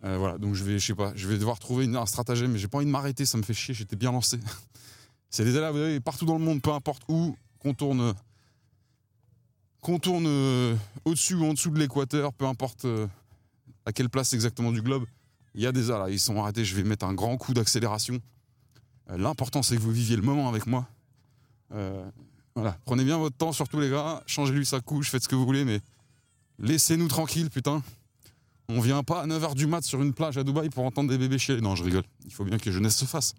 Euh, voilà, donc je vais, je sais pas, je vais devoir trouver un stratagème, mais j'ai pas envie de m'arrêter, ça me fait chier, j'étais bien lancé. C'est des voyez, partout dans le monde, peu importe où, qu'on tourne, qu'on tourne euh, au-dessus ou en dessous de l'équateur, peu importe euh, à quelle place exactement du globe, il y a des aléas, ils sont arrêtés, je vais mettre un grand coup d'accélération. Euh, L'important, c'est que vous viviez le moment avec moi. Euh, voilà, prenez bien votre temps, surtout les gars, changez-lui sa couche, faites ce que vous voulez, mais laissez-nous tranquilles, putain. On vient pas à 9h du mat sur une plage à Dubaï pour entendre des bébés chialer. Non, je rigole. Il faut bien que jeunesse se fasse.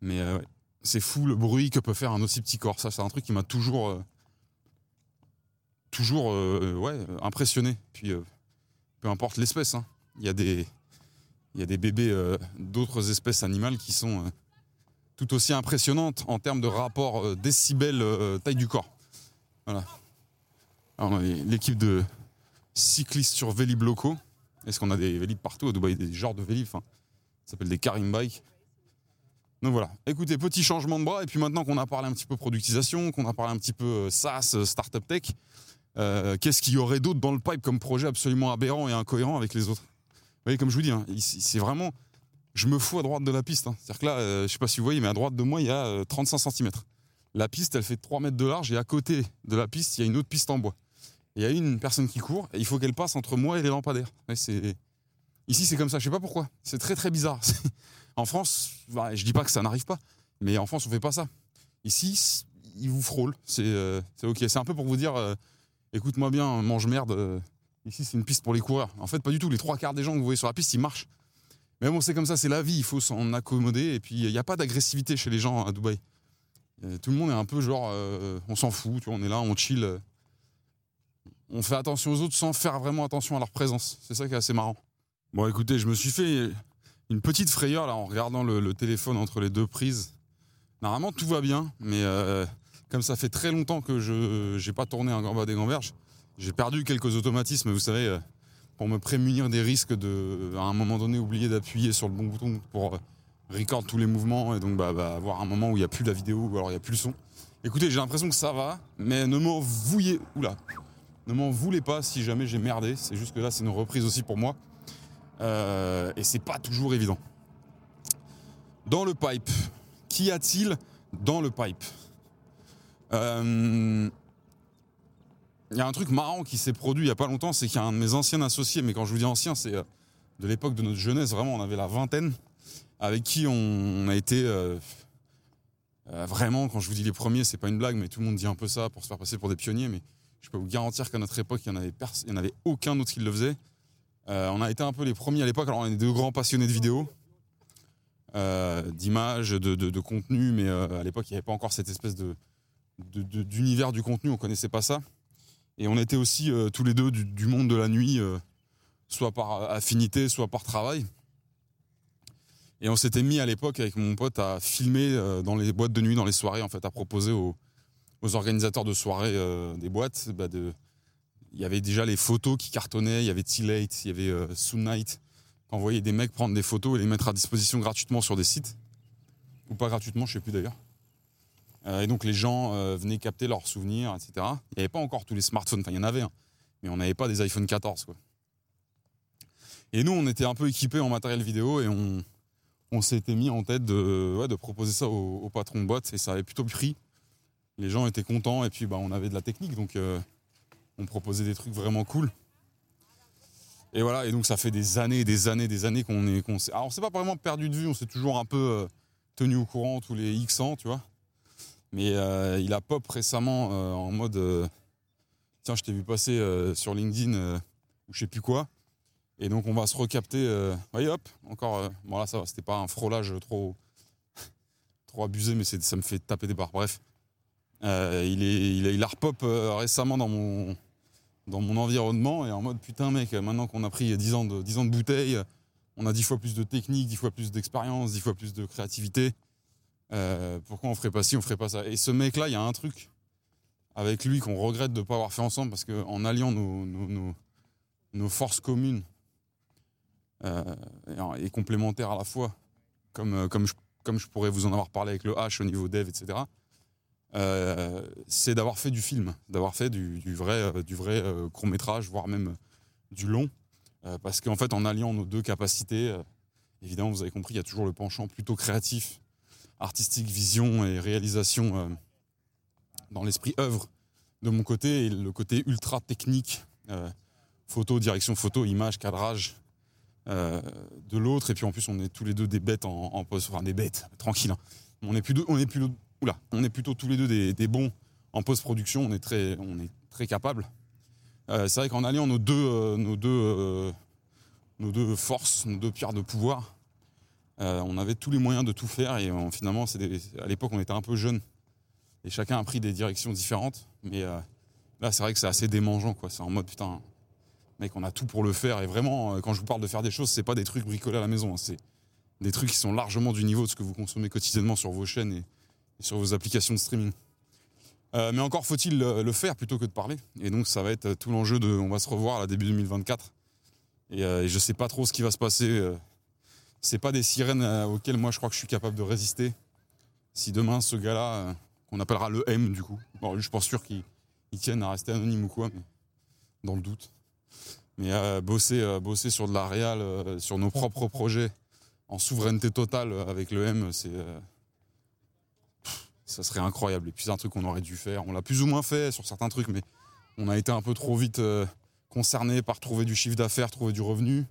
Mais euh, c'est fou le bruit que peut faire un aussi petit corps. Ça, c'est un truc qui m'a toujours, toujours, impressionné. Puis, peu importe l'espèce, hein. il y a des, il y a des bébés euh, d'autres espèces animales qui sont euh, tout aussi impressionnantes en termes de rapport euh, décibel euh, taille du corps. Voilà. Alors, l'équipe de cyclistes sur Vélib locaux. Est-ce qu'on a des Vélib partout? À Dubaï, des genres de Vélib enfin, Ça s'appelle des Karim Bike. Donc voilà. Écoutez, petit changement de bras. Et puis maintenant qu'on a parlé un petit peu productisation, qu'on a parlé un petit peu SaaS, startup tech, qu'est-ce qu'il y aurait d'autre dans le pipe comme projet absolument aberrant et incohérent avec les autres? Voyez, comme je vous dis, hein, c'est vraiment. Je me fous à droite de la piste. hein. C'est-à-dire que là, euh, je sais pas si vous voyez, mais à droite de moi, il y a euh, 35 cm. La piste, elle fait 3 mètres de large et à côté de la piste, il y a une autre piste en bois. Il y a une personne qui court et il faut qu'elle passe entre moi et les lampadaires. Ici, c'est comme ça. Je sais pas pourquoi. C'est très très bizarre. en France, bah, je dis pas que ça n'arrive pas, Mais en France, on fait pas ça. Ici, ils vous frôlent. C'est euh, c'est ok. C'est un peu pour vous dire, euh, écoute-moi bien, mange merde. Ici, c'est une piste pour les coureurs. En fait, pas du tout. Les trois quarts des gens que vous voyez sur la piste, ils marchent. Mais bon, c'est comme ça, c'est la vie. Il faut s'en accommoder. Et puis, il n'y a pas d'agressivité chez les gens à Dubaï. Euh, tout le monde est un peu genre, euh, on s'en fout. Tu vois, on est là, on chill. on fait attention aux autres sans faire vraiment attention à leur présence. C'est ça qui est assez marrant. Bon, écoutez, je me suis fait une petite frayeur là en regardant le, téléphone entre les deux prises. Normalement, tout va bien, mais euh, comme ça fait très longtemps que je n'ai pas tourné un gamba des gamberges, j'ai perdu quelques automatismes, vous savez, euh, pour me prémunir des risques de, à un moment donné, oublier d'appuyer sur le bon bouton pour euh, record tous les mouvements et donc bah, bah, avoir un moment où il n'y a plus la vidéo ou alors il n'y a plus le son. Écoutez, j'ai l'impression que ça va, mais ne m'en vouillez, oula, ne m'en voulez pas si jamais j'ai merdé. C'est juste que là, c'est une reprise aussi pour moi. Euh, et c'est pas toujours évident. Dans le pipe, qu'y a-t-il dans le pipe? Euh, Il y a un truc marrant qui s'est produit il y a pas longtemps, c'est qu'il y a un de mes anciens associés, mais quand je vous dis ancien, c'est euh, de l'époque de notre jeunesse, vraiment, on avait la vingtaine, avec qui on, a été euh, euh, vraiment, quand je vous dis les premiers, c'est pas une blague, mais tout le monde dit un peu ça pour se faire passer pour des pionniers, mais je peux vous garantir qu'à notre époque, il n'y en, avait en avait aucun autre qui le faisait. On a été un peu les premiers à l'époque. Alors, on est deux grands passionnés de vidéo, euh, d'images, de, contenu, mais à l'époque, il n'y avait pas encore cette espèce de, d'univers du contenu. On connaissait pas ça. Et on était aussi euh, tous les deux du, monde de la nuit, euh, soit par affinité, soit par travail. Et on s'était mis à l'époque avec mon pote à filmer euh, dans les boîtes de nuit, dans les soirées, en fait, à proposer aux, organisateurs de soirées des boîtes bah, il y avait déjà les photos qui cartonnaient, il y avait T-Late, il y avait Soon Night. On voyait des mecs prendre des photos et les mettre à disposition gratuitement sur des sites. Ou pas gratuitement, je sais plus d'ailleurs. Euh, et donc les gens euh, venaient capter leurs souvenirs, etc. Il n'y avait pas encore tous les smartphones, enfin il y en avait, hein, mais on n'avait pas des iPhone 14. Quoi. Et nous, on était un peu équipés en matériel vidéo et on, on s'était mis en tête de, proposer ça au, au patron de boîte et ça avait plutôt pris. Les gens étaient contents et puis bah, on avait de la technique, donc euh, on proposait des trucs vraiment cool. Et voilà, et donc ça fait des années, des années, des années qu'on est. qu'on s'est- alors on s'est pas vraiment perdu de vue, on s'est toujours un peu tenu au courant tous les X ans, tu vois. Mais euh, il a pop récemment euh, en mode. euh, Tiens, je t'ai vu passer sur LinkedIn ou je sais plus quoi. Et donc on va se recapter. Voyez, hop, encore. bon là, ça c'était pas un frôlage trop. trop abusé, mais ça me fait taper des barres. Bref. Il, est, il, a, repop récemment dans mon, dans mon environnement et en mode putain mec, maintenant qu'on a pris 10 ans de, 10 ans de bouteille, on a 10 fois plus de technique, 10 fois plus d'expérience, 10 fois plus de créativité. Euh, pourquoi on ferait pas ci, on ferait pas ça? Et ce mec-là, il y a un truc avec lui qu'on regrette de ne pas avoir fait ensemble parce qu'en alliant nos, forces communes euh, et, complémentaires à la fois, comme, euh, comme, je, pourrais vous en avoir parlé avec le H au niveau dev, etc., c'est d'avoir fait du film, d'avoir fait du, du vrai, du vrai court métrage, voire même du long. Parce qu'en fait, en alliant nos deux capacités, évidemment, vous avez compris, il y a toujours le penchant plutôt créatif, artistique, vision et réalisation euh, dans l'esprit œuvre de mon côté, et le côté ultra technique, euh, photo, direction photo, image, cadrage euh, de l'autre. Et puis en plus, on est tous les deux des bêtes en, en post, enfin des bêtes, tranquille. hein. On est plutôt, on est oula, on est plutôt tous les deux des, bons en post-production. On est très, on est très capables. C'est vrai qu'en alliant nos deux, nos deux, nos deux forces, nos deux pierres de pouvoir, euh, on avait tous les moyens de tout faire. Et euh, finalement, des- à l'époque, on était un peu jeunes et chacun a pris des directions différentes. Mais euh, là, c'est vrai que c'est assez démangeant, quoi. C'est en mode putain, mec, on a tout pour le faire. Et vraiment, quand je vous parle de faire des choses, c'est pas des trucs bricolés à la maison. hein. C'est des trucs qui sont largement du niveau de ce que vous consommez quotidiennement sur vos chaînes et, sur vos applications de streaming. Mais encore faut-il le, le faire plutôt que de parler. Et donc, ça va être tout l'enjeu de. On va se revoir à la début 2024. Et, euh, et je sais pas trop ce qui va se passer. Euh. c'est pas des sirènes euh, auxquelles moi je crois que je suis capable de résister. Si demain, ce gars-là, euh, qu'on appellera le M du coup, je pas sûr qu'il il tienne à rester anonyme ou quoi, mais dans le doute. Mais euh, bosser, sur de la réal, euh, sur nos propres projets, en souveraineté totale avec le M, c'est. ça serait incroyable. Et puis c'est un truc qu'on aurait dû faire. On l'a plus ou moins fait sur certains trucs, mais on a été un peu trop vite concerné par trouver du chiffre d'affaires, trouver du revenu.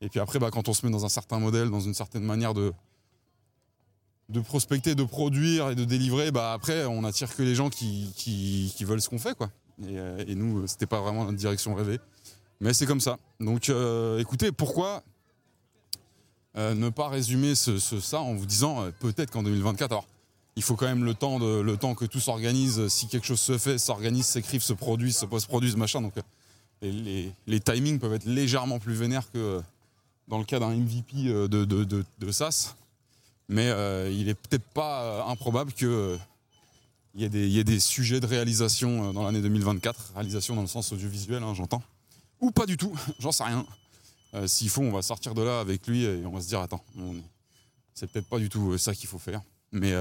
Et puis après, bah, quand on se met dans un certain modèle, dans une certaine manière de, de prospecter, de produire et de délivrer, bah après on attire que les gens qui, qui, veulent ce qu'on fait quoi. Et, euh, et nous, c'était pas vraiment notre direction rêvée. Mais c'est comme ça. Donc euh, écoutez, pourquoi euh, ne pas résumer ça en vous disant euh, peut-être qu'en 2024, alors il faut quand même le temps, de, le temps que tout s'organise, si quelque chose se fait, s'organise, s'écrive, se produise, se post-produise, machin. Donc euh, les, les- timings peuvent être légèrement plus vénères que euh, dans le cas d'un MVP euh, de, de, de, SaaS. Mais euh, il est peut-être pas euh, improbable que euh, il y, ait des- il y ait des sujets de réalisation dans l'année 2024, réalisation dans le sens audiovisuel, hein, j'entends. Ou pas du tout, j'en sais rien. S'il faut, on va sortir de là avec lui et on va se dire attends, c'est peut-être pas du tout ça qu'il faut faire. Mais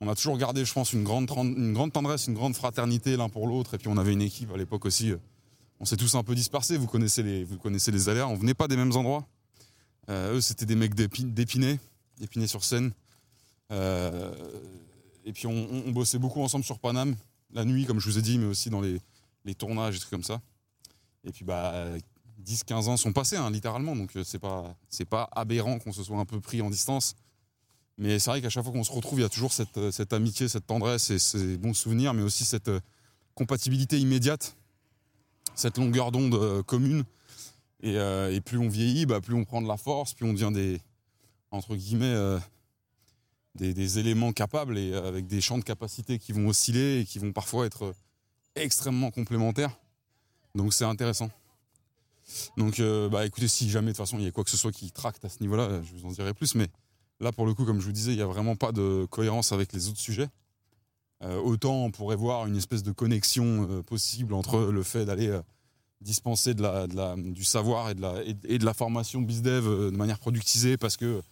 on a toujours gardé, je pense, une grande, une grande tendresse, une grande fraternité l'un pour l'autre. Et puis on avait une équipe à l'époque aussi. on s'est tous un peu dispersés. Vous connaissez les, les aléas. On venait pas des mêmes endroits. Euh, eux, c'était des mecs d'Épi- d'Épinay, d'Épinay sur Seine. Euh, et puis on, bossait beaucoup ensemble sur Paname, la nuit, comme je vous ai dit, mais aussi dans les, tournages et trucs comme ça. Et puis bah 10-15 ans sont passés, hein, littéralement, donc euh, c'est pas, pas aberrant qu'on se soit un peu pris en distance. Mais c'est vrai qu'à chaque fois qu'on se retrouve, il y a toujours cette, cette amitié, cette tendresse et ces bons souvenirs, mais aussi cette compatibilité immédiate, cette longueur d'onde commune. Et, euh, et plus on vieillit, bah, plus on prend de la force, plus on devient des, entre guillemets, euh, des, éléments capables et euh, avec des champs de capacité qui vont osciller et qui vont parfois être extrêmement complémentaires. Donc c'est intéressant. Donc bah écoutez, si jamais de toute façon il y a quoi que ce soit qui tracte à ce niveau-là, je vous en dirai plus. Mais là pour le coup, comme je vous disais, il n'y a vraiment pas de cohérence avec les autres sujets. Autant on pourrait voir une espèce de connexion possible entre le fait d'aller dispenser de la, du savoir et de la, et, de la formation BizDev euh, de manière productisée parce que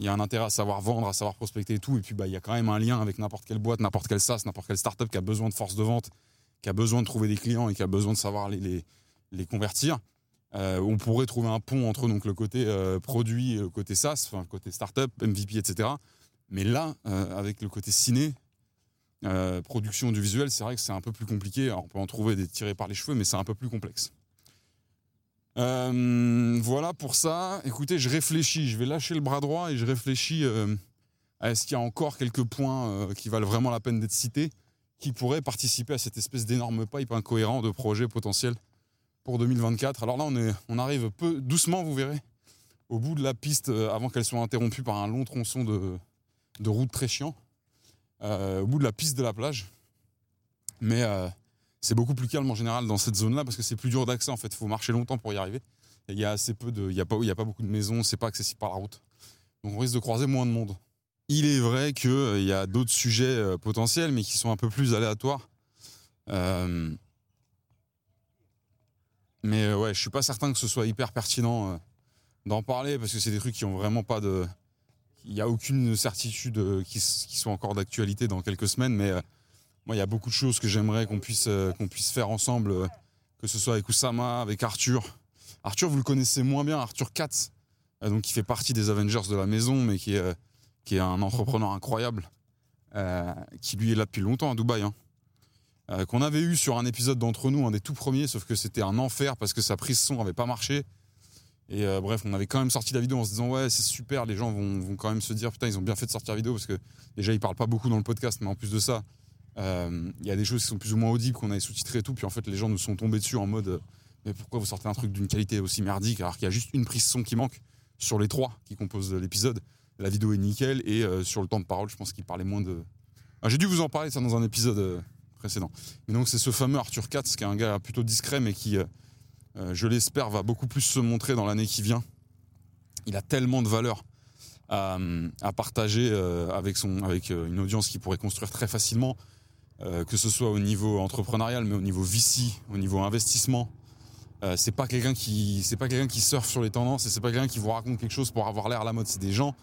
il y a un intérêt à savoir vendre, à savoir prospecter et tout. Et puis, bah, il y a quand même un lien avec n'importe quelle boîte, n'importe quelle SaaS, n'importe quelle startup qui a besoin de force de vente, qui a besoin de trouver des clients et qui a besoin de savoir les, les, les convertir. Euh, on pourrait trouver un pont entre donc, le côté euh, produit et le côté SaaS, le côté startup, MVP, etc. Mais là, avec le côté ciné, euh, production du visuel, c'est vrai que c'est un peu plus compliqué. On peut en trouver des tirés par les cheveux, mais c'est un peu plus complexe. Euh, voilà pour ça. Écoutez, je réfléchis. Je vais lâcher le bras droit et je réfléchis euh, à est-ce qu'il y a encore quelques points qui valent vraiment la peine d'être cités, qui pourraient participer à cette espèce d'énorme pipe incohérent de projets potentiels pour 2024. Alors là, on, arrive peu doucement, vous verrez, au bout de la piste avant qu'elle soit interrompue par un long tronçon de, route très chiant, au bout de la piste de la plage. Mais euh, c'est beaucoup plus calme en général dans cette zone-là parce que c'est plus dur d'accès en fait. Il faut marcher longtemps pour y arriver. Il y a assez peu de, il a pas, il y a pas beaucoup de maisons, c'est pas accessible par la route. Donc on risque de croiser moins de monde. Il est vrai qu'il il y a d'autres sujets euh, potentiels, mais qui sont un peu plus aléatoires. Euh, mais euh, ouais, je suis pas certain que ce soit hyper pertinent euh, d'en parler parce que c'est des trucs qui ont vraiment pas de. Il n'y a aucune certitude euh, qui, soit encore d'actualité dans quelques semaines, mais euh, moi, il y a beaucoup de choses que j'aimerais qu'on puisse, euh, faire ensemble, que ce soit avec Oussama, avec Arthur. Arthur, vous le connaissez moins bien, Arthur Katz, qui fait partie des Avengers de la maison, mais qui est, un entrepreneur incroyable, qui lui est là depuis longtemps à Dubaï. hein. Qu'on avait eu sur un épisode d'entre nous, un des tout premiers, sauf que c'était un enfer parce que sa prise son avait pas marché. Et euh, bref, on avait quand même sorti la vidéo en se disant ouais c'est super, les gens vont, vont quand même se dire putain ils ont bien fait de sortir la vidéo parce que déjà ils parlent pas beaucoup dans le podcast, mais en plus de ça, euh, il y a des choses qui sont plus ou moins audibles qu'on avait sous-titré et tout, puis en fait les gens nous sont tombés dessus en mode euh, mais pourquoi vous sortez un truc d'une qualité aussi merdique alors qu'il y a juste une prise son qui manque sur les trois qui composent l'épisode. La vidéo est nickel et sur le temps de parole, je pense qu'il parlait moins de. Ah, J'ai dû vous en parler ça dans un épisode précédent. Et donc c'est ce fameux Arthur Katz qui est un gars plutôt discret mais qui, je l'espère, va beaucoup plus se montrer dans l'année qui vient. Il a tellement de valeur à, partager euh, avec, euh, une audience qui pourrait construire très facilement, euh, que ce soit au niveau entrepreneurial, mais au niveau VC, au niveau investissement. Euh, c'est pas quelqu'un qui c'est pas quelqu'un qui surfe sur les tendances et c'est pas quelqu'un qui vous raconte quelque chose pour avoir l'air à la mode. C'est des gens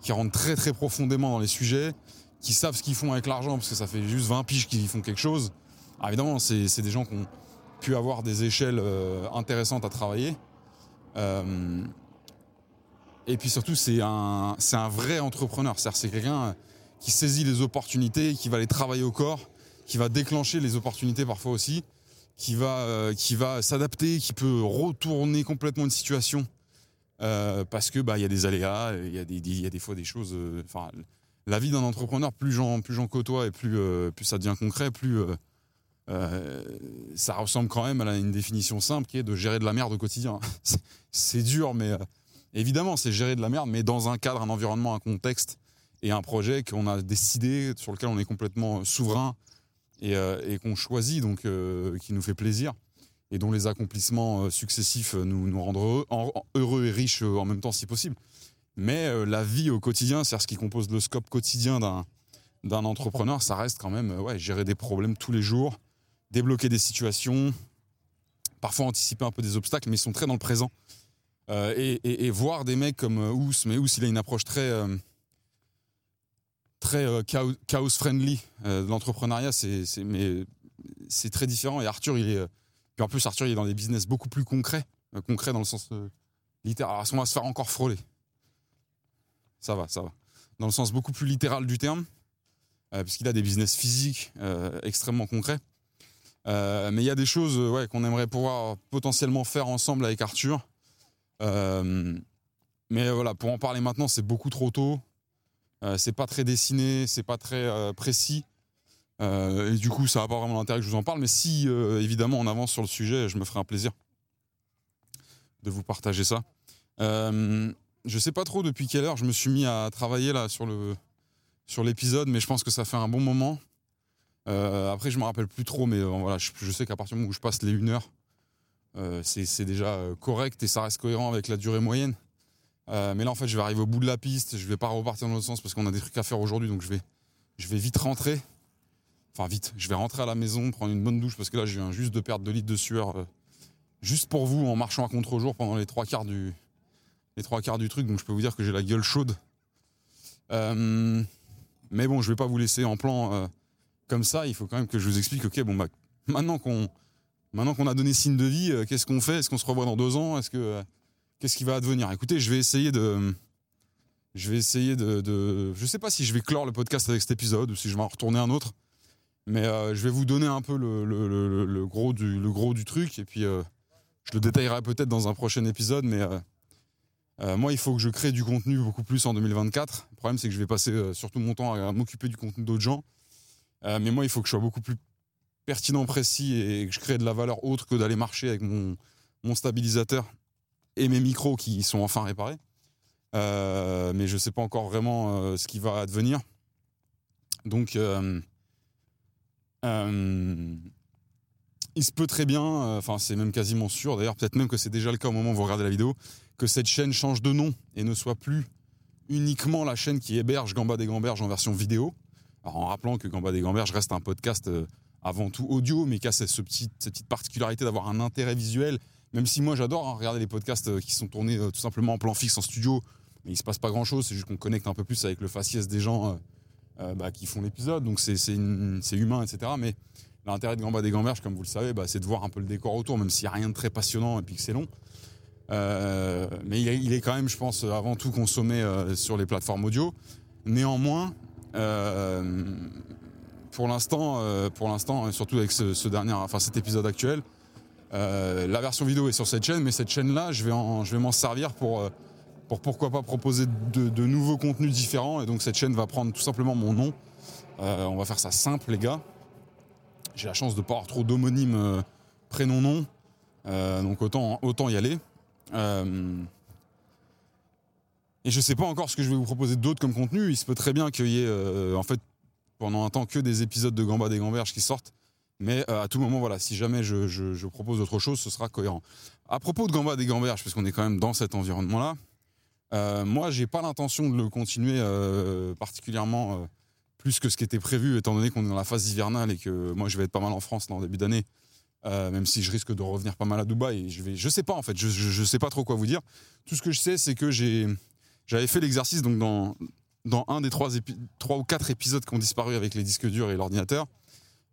qui rentrent très profondément dans les sujets, qui savent ce qu'ils font avec l'argent parce que ça fait juste 20 piges qu'ils font quelque chose. Alors évidemment, c'est des gens qui ont pu avoir des échelles euh, intéressantes à travailler. Euh, et puis surtout, c'est un, c'est un vrai entrepreneur. C'est-à-dire, c'est quelqu'un qui saisit les opportunités, qui va les travailler au corps, qui va déclencher les opportunités parfois aussi, qui va, euh, qui va s'adapter, qui peut retourner complètement une situation euh, parce que bah il y a des aléas, il y a des, il y a des fois des choses. euh, Enfin, la vie d'un entrepreneur, plus j'en plus j'en côtoie et plus plus ça devient concret, plus ça ressemble quand même à une définition simple qui est de gérer de la merde au quotidien. c'est dur, mais évidemment, c'est gérer de la merde, mais dans un cadre, un environnement, un contexte et un projet qu'on a décidé, sur lequel on est complètement souverain et, et qu'on choisit, donc qui nous fait plaisir et dont les accomplissements euh, successifs euh, nous, rendent heureux, et riches euh, en même temps si possible. Mais la vie au quotidien, c'est ce qui compose le scope quotidien d'un, entrepreneur, ça reste quand même gérer des problèmes tous les jours, débloquer des situations, parfois anticiper un peu des obstacles, mais ils sont très dans le présent. et, et, voir des mecs comme Ous, mais Ous, il a une approche très, très chaos, friendly de l'entrepreneuriat, c'est, très différent. Et Arthur, il est puis en plus, Arthur, il est dans des business beaucoup plus concrets, euh, concrets dans le sens euh, littéral. Alors, on va se faire encore frôler. Ça va, ça va. Dans le sens beaucoup plus littéral du terme, euh, puisqu'il a des business physiques extrêmement concrets. Mais il y a des choses ouais, qu'on aimerait pouvoir potentiellement faire ensemble avec Arthur. mais voilà, pour en parler maintenant, c'est beaucoup trop tôt. c'est pas très dessiné, c'est pas très précis. Euh, et du coup, ça n'a pas vraiment l'intérêt que je vous en parle, mais si euh, évidemment on avance sur le sujet, je me ferai un plaisir de vous partager ça. Euh, je sais pas trop depuis quelle heure je me suis mis à travailler là sur le sur l'épisode, mais je pense que ça fait un bon moment. Après, je me rappelle plus trop, mais voilà, je, sais qu'à partir du moment où je passe les 1 heure, c'est déjà correct et ça reste cohérent avec la durée moyenne. mais là, en fait, je vais arriver au bout de la piste. Je vais pas repartir dans l'autre sens parce qu'on a des trucs à faire aujourd'hui, donc je vais je vais vite rentrer. Enfin, vite, je vais rentrer à la maison, prendre une bonne douche parce que là, viens juste de perdre 2 litres de sueur. Euh, juste pour vous, en marchant à contre-jour pendant les trois quarts du, les trois quarts du truc. Donc, je peux vous dire que j'ai la gueule chaude. Euh, mais bon, je vais pas vous laisser en plan euh, comme ça. Il faut quand même que je vous explique. Ok, bon, bah, maintenant qu'on maintenant qu'on a donné signe de vie, qu'est-ce qu'on fait? Est-ce qu'on se revoit dans deux ans? Est-ce que qu'est-ce qui va advenir? Écoutez, je vais essayer de je vais essayer de, je sais pas si je vais clore le podcast avec cet épisode ou si je vais en retourner un autre. Mais euh, je vais vous donner un peu le, gros, du, le gros du truc et puis euh, je le détaillerai peut-être dans un prochain épisode. Mais euh, moi, il faut que je crée du contenu beaucoup plus en 2024. Le problème, c'est que je vais passer surtout mon temps à, m'occuper du contenu d'autres gens. Mais moi, il faut que je sois beaucoup plus pertinent, précis et que je crée de la valeur autre que d'aller marcher avec mon, stabilisateur et mes micros qui sont enfin réparés. mais je ne sais pas encore vraiment ce qui va advenir. Donc, euh, il se peut très bien, euh, enfin c'est même quasiment sûr, d'ailleurs peut-être même que c'est déjà le cas au moment où vous regardez la vidéo, que cette chaîne change de nom et ne soit plus uniquement la chaîne qui héberge Gamba des Gamberges en version vidéo. En rappelant que Gamba des Gamberges reste un podcast euh, avant tout audio, mais qui a cette, petite particularité d'avoir un intérêt visuel. Même si moi j'adore hein, regarder les podcasts qui sont tournés tout simplement en plan fixe en studio, mais il se passe pas grand chose, c'est juste qu'on connecte un peu plus avec le faciès des gens euh, bah, qui font l'épisode, donc c'est humain, etc. Mais l'intérêt de Gamba des Gamberges, comme vous le savez, bah, c'est de voir un peu le décor autour, même s'il n'y a rien de très passionnant et puis que c'est long. Euh, mais il est, quand même, je pense, avant tout consommé euh, sur les plateformes audio. Néanmoins, pour l'instant, pour l'instant, surtout avec ce, dernier, enfin cet épisode actuel, la version vidéo est sur cette chaîne, mais cette chaîne-là, je vais m'en servir pour pour pourquoi pas proposer de, nouveaux contenus différents. Et donc cette chaîne va prendre tout simplement mon nom. Euh, on va faire ça simple, les gars. J'ai la chance de pas avoir trop d'homonymes euh, prénom-nom. Euh, donc autant, autant y aller. Et je ne sais pas encore ce que je vais vous proposer d'autre comme contenu. Il se peut très bien qu'il y ait en fait pendant un temps que des épisodes de Gamba des Gamberges qui sortent. Mais à tout moment, voilà, si jamais je, je propose autre chose, ce sera cohérent. À propos de Gamba des Gamberges, parce qu'on est quand même dans cet environnement-là, euh, moi, j'ai pas l'intention de le continuer euh, particulièrement euh, plus que ce qui était prévu, étant donné qu'on est dans la phase hivernale et que moi, je vais être pas mal en France dans le début d'année, même si je risque de revenir pas mal à Dubaï. je vais, je sais pas en fait, je, je, sais pas trop quoi vous dire. Tout ce que je sais, c'est que j'ai, j'avais fait l'exercice donc dans dans un des trois, trois ou quatre épisodes qui ont disparu avec les disques durs et l'ordinateur.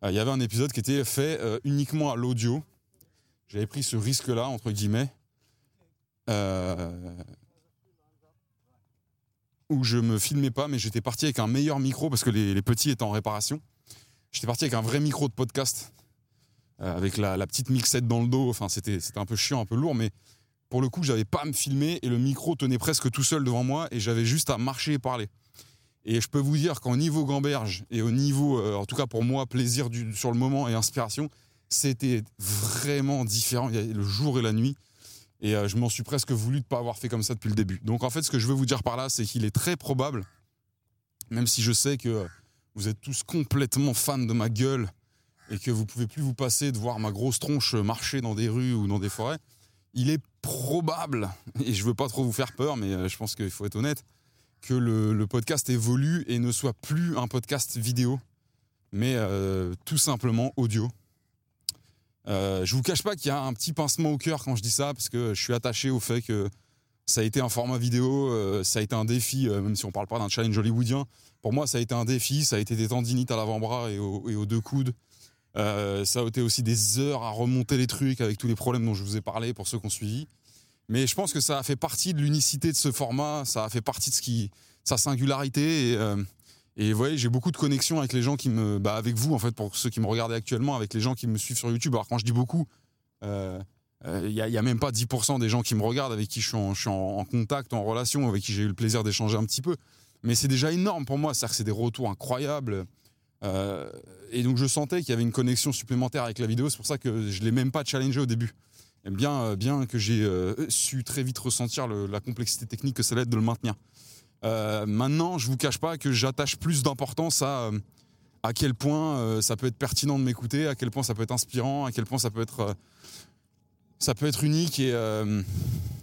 Il y avait un épisode qui était fait uniquement à l'audio. J'avais pris ce risque-là entre guillemets. Euh, où je me filmais pas, mais j'étais parti avec un meilleur micro parce que les, petits étaient en réparation. J'étais parti avec un vrai micro de podcast, euh, avec la, petite mixette dans le dos. Enfin, c'était un peu chiant, un peu lourd, mais pour le coup, j'avais pas à me filmer et le micro tenait presque tout seul devant moi et j'avais juste à marcher et parler. Et je peux vous dire qu'au niveau gamberge et au niveau, euh, en tout cas pour moi, plaisir sur le moment et inspiration, c'était vraiment différent. Il y a le jour et la nuit. Et euh, je m'en suis presque voulu de ne pas avoir fait comme ça depuis le début. Donc en fait, ce que je veux vous dire par là, c'est qu'il est très probable, même si je sais que vous êtes tous complètement fans de ma gueule et que vous pouvez plus vous passer de voir ma grosse tronche marcher dans des rues ou dans des forêts, il est probable, et je veux pas trop vous faire peur, mais euh, je pense qu'il faut être honnête, que le, podcast évolue et ne soit plus un podcast vidéo, mais euh, tout simplement audio. Euh, je vous cache pas qu'il y a un petit pincement au cœur quand je dis ça, parce que je suis attaché au fait que ça a été un format vidéo, euh, ça a été un défi, même si on parle pas d'un challenge hollywoodien. Pour moi, ça a été un défi, ça a été des tendinites à l'avant-bras et, aux deux coudes. Ça a été aussi des heures à remonter les trucs avec tous les problèmes dont je vous ai parlé pour ceux qui ont suivi. Mais je pense que ça a fait partie de l'unicité de ce format, ça a fait partie de sa singularité. Et, euh, et vous voyez, j'ai beaucoup de connexions avec les gens qui me, bah avec vous en fait, pour ceux qui me regardent actuellement, avec les gens qui me suivent sur YouTube. Alors quand je dis beaucoup, il euh, n'y euh, a, même pas 10% des gens qui me regardent, avec qui je suis en, je suis en, contact, en relation, avec qui j'ai eu le plaisir d'échanger un petit peu. Mais c'est déjà énorme pour moi, c'est-à-dire que c'est des retours incroyables. Euh, et donc je sentais qu'il y avait une connexion supplémentaire avec la vidéo, c'est pour ça que je l'ai même pas challengé au début bien, euh, bien que j'ai euh, su très vite ressentir la complexité technique que ça allait être de le maintenir. Maintenant, je vous cache pas que j'attache plus d'importance à à quel point ça peut être pertinent de m'écouter, à quel point ça peut être inspirant, à quel point ça peut être ça peut être unique et,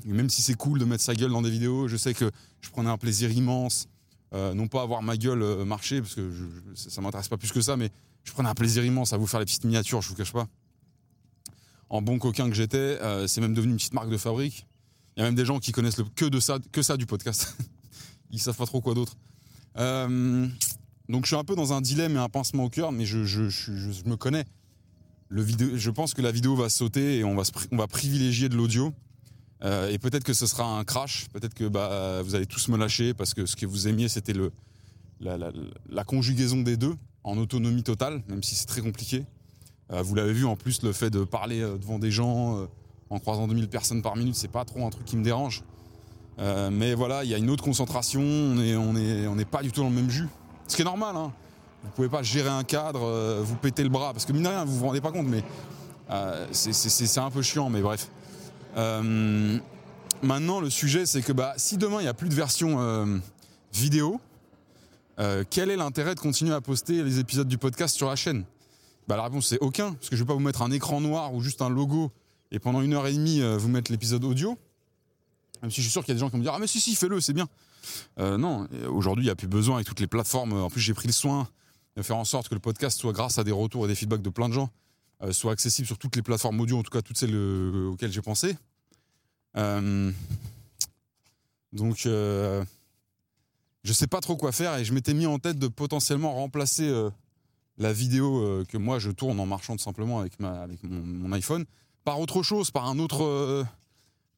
même si c'est cool de mettre sa gueule dans des vidéos, je sais que je prenais un plaisir immense, non pas à voir ma gueule marcher parce que je, ça m'intéresse pas plus que ça, mais je prenais un plaisir immense à vous faire les petites miniatures, je vous cache pas en bon coquin que j'étais, euh, c'est même devenu une petite marque de fabrique. Il y a même des gens qui connaissent le, que de ça, que ça du podcast. Ils savent pas trop quoi d'autre. Euh, donc je suis un peu dans un dilemme et un pincement au cœur, mais je, me connais. Le vidéo, je pense que la vidéo va sauter et on va, on va privilégier de l'audio. Euh, et peut-être que ce sera un crash, peut-être que bah, vous allez tous me lâcher parce que ce que vous aimiez c'était la, conjugaison des deux en autonomie totale, même si c'est très compliqué. Euh, vous l'avez vu en plus, le fait de parler euh, devant des gens euh, en croisant 2000 personnes par minute, c'est pas trop un truc qui me dérange. mais voilà, il y a une autre concentration, on n'est pas du tout dans le même jus. Ce qui est normal, hein. Vous pouvez pas gérer un cadre, vous péter le bras, parce que mine de rien, vous vous rendez pas compte, mais c'est un peu chiant, mais bref. Maintenant, le sujet, c'est que bah, si demain il n'y a plus de version vidéo, quel est l'intérêt de continuer à poster les épisodes du podcast sur la chaîne? Bah, la réponse c'est aucun, parce que je vais pas vous mettre un écran noir ou juste un logo et pendant une heure et demie euh, vous mettre l'épisode audio. Même si je suis sûr qu'il y a des gens qui vont me dire ah mais si si fais-le c'est bien. Euh, non, aujourd'hui il n'y a plus besoin avec toutes les plateformes. En plus j'ai pris le soin de faire en sorte que le podcast soit grâce à des retours et des feedbacks de plein de gens, euh, soit accessible sur toutes les plateformes audio, en tout cas toutes celles auxquelles j'ai pensé. donc je sais pas trop quoi faire et je m'étais mis en tête de potentiellement remplacer la vidéo euh, que moi je tourne en marchant tout simplement avec, ma, avec mon, iPhone par autre chose, par un autre, euh,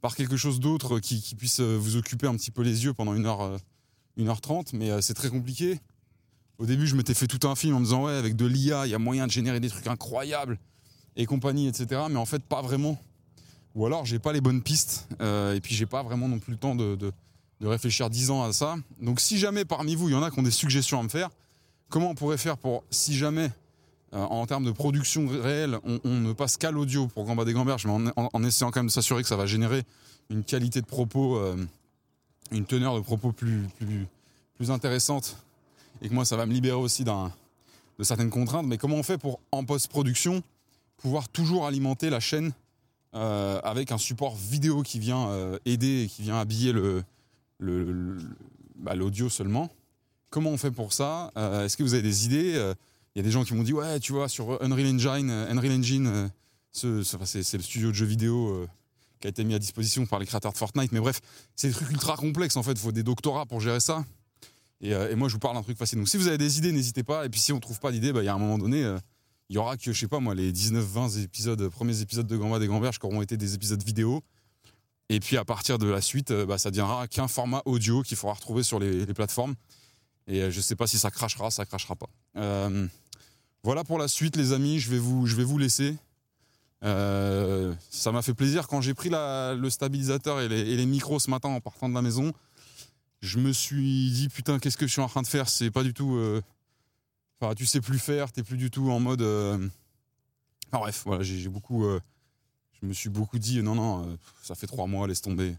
par quelque chose d'autre qui, puisse euh, vous occuper un petit peu les yeux pendant une heure, une heure trente, mais c'est très compliqué. Au début, je m'étais fait tout un film en me disant ouais, avec de l'IA, il y a moyen de générer des trucs incroyables et compagnie, etc. Mais en fait, pas vraiment. Ou alors, j'ai pas les bonnes pistes et puis j'ai pas vraiment non plus le temps de, de, de réfléchir dix ans à ça. Donc, si jamais parmi vous, il y en a qui ont des suggestions à me faire, comment on pourrait faire pour, si jamais, euh, en termes de production réelle, on, ne passe qu'à l'audio pour Gamba des Gamberges, mais en, essayant quand même de s'assurer que ça va générer une qualité de propos, euh, une teneur de propos plus, plus, plus intéressante, et que moi, ça va me libérer aussi de certaines contraintes. Mais comment on fait pour, en post-production, pouvoir toujours alimenter la chaîne euh, avec un support vidéo qui vient aider et qui vient habiller le, bah, l'audio seulement Comment on fait pour ça euh, Est-ce que vous avez des idées euh, Il y a des gens qui m'ont dit ouais, tu vois, sur Unreal Engine, euh, Unreal Engine, c'est le studio de jeux vidéo qui a été mis à disposition par les créateurs de Fortnite. Mais bref, c'est des trucs ultra complexes en fait. Il faut des doctorats pour gérer ça. Et, moi, je vous parle d'un truc facile. Donc, si vous avez des idées, n'hésitez pas. Et puis, si on trouve pas d'idées, bah, il y a un moment donné, il y aura que, je sais pas moi, les 19-20 épisodes, premiers épisodes de Gamba des Grands-Berges qui auront été des épisodes vidéo. Et puis, à partir de la suite, bah, ça deviendra qu'un format audio qu'il faudra retrouver sur les plateformes. Et euh, je ne sais pas si ça crachera, ça crachera pas. Euh, voilà pour la suite, les amis. Je vais vous, je vais vous laisser. Euh, ça m'a fait plaisir quand j'ai pris le stabilisateur et les, micros ce matin en partant de la maison. je me suis dit putain qu'est-ce que je suis en train de faire? C'est pas du tout euh, tu sais plus faire t'es plus du tout en mode euh, enfin, bref voilà j'ai beaucoup euh, je me suis beaucoup dit non non euh, ça fait trois mois laisse tomber.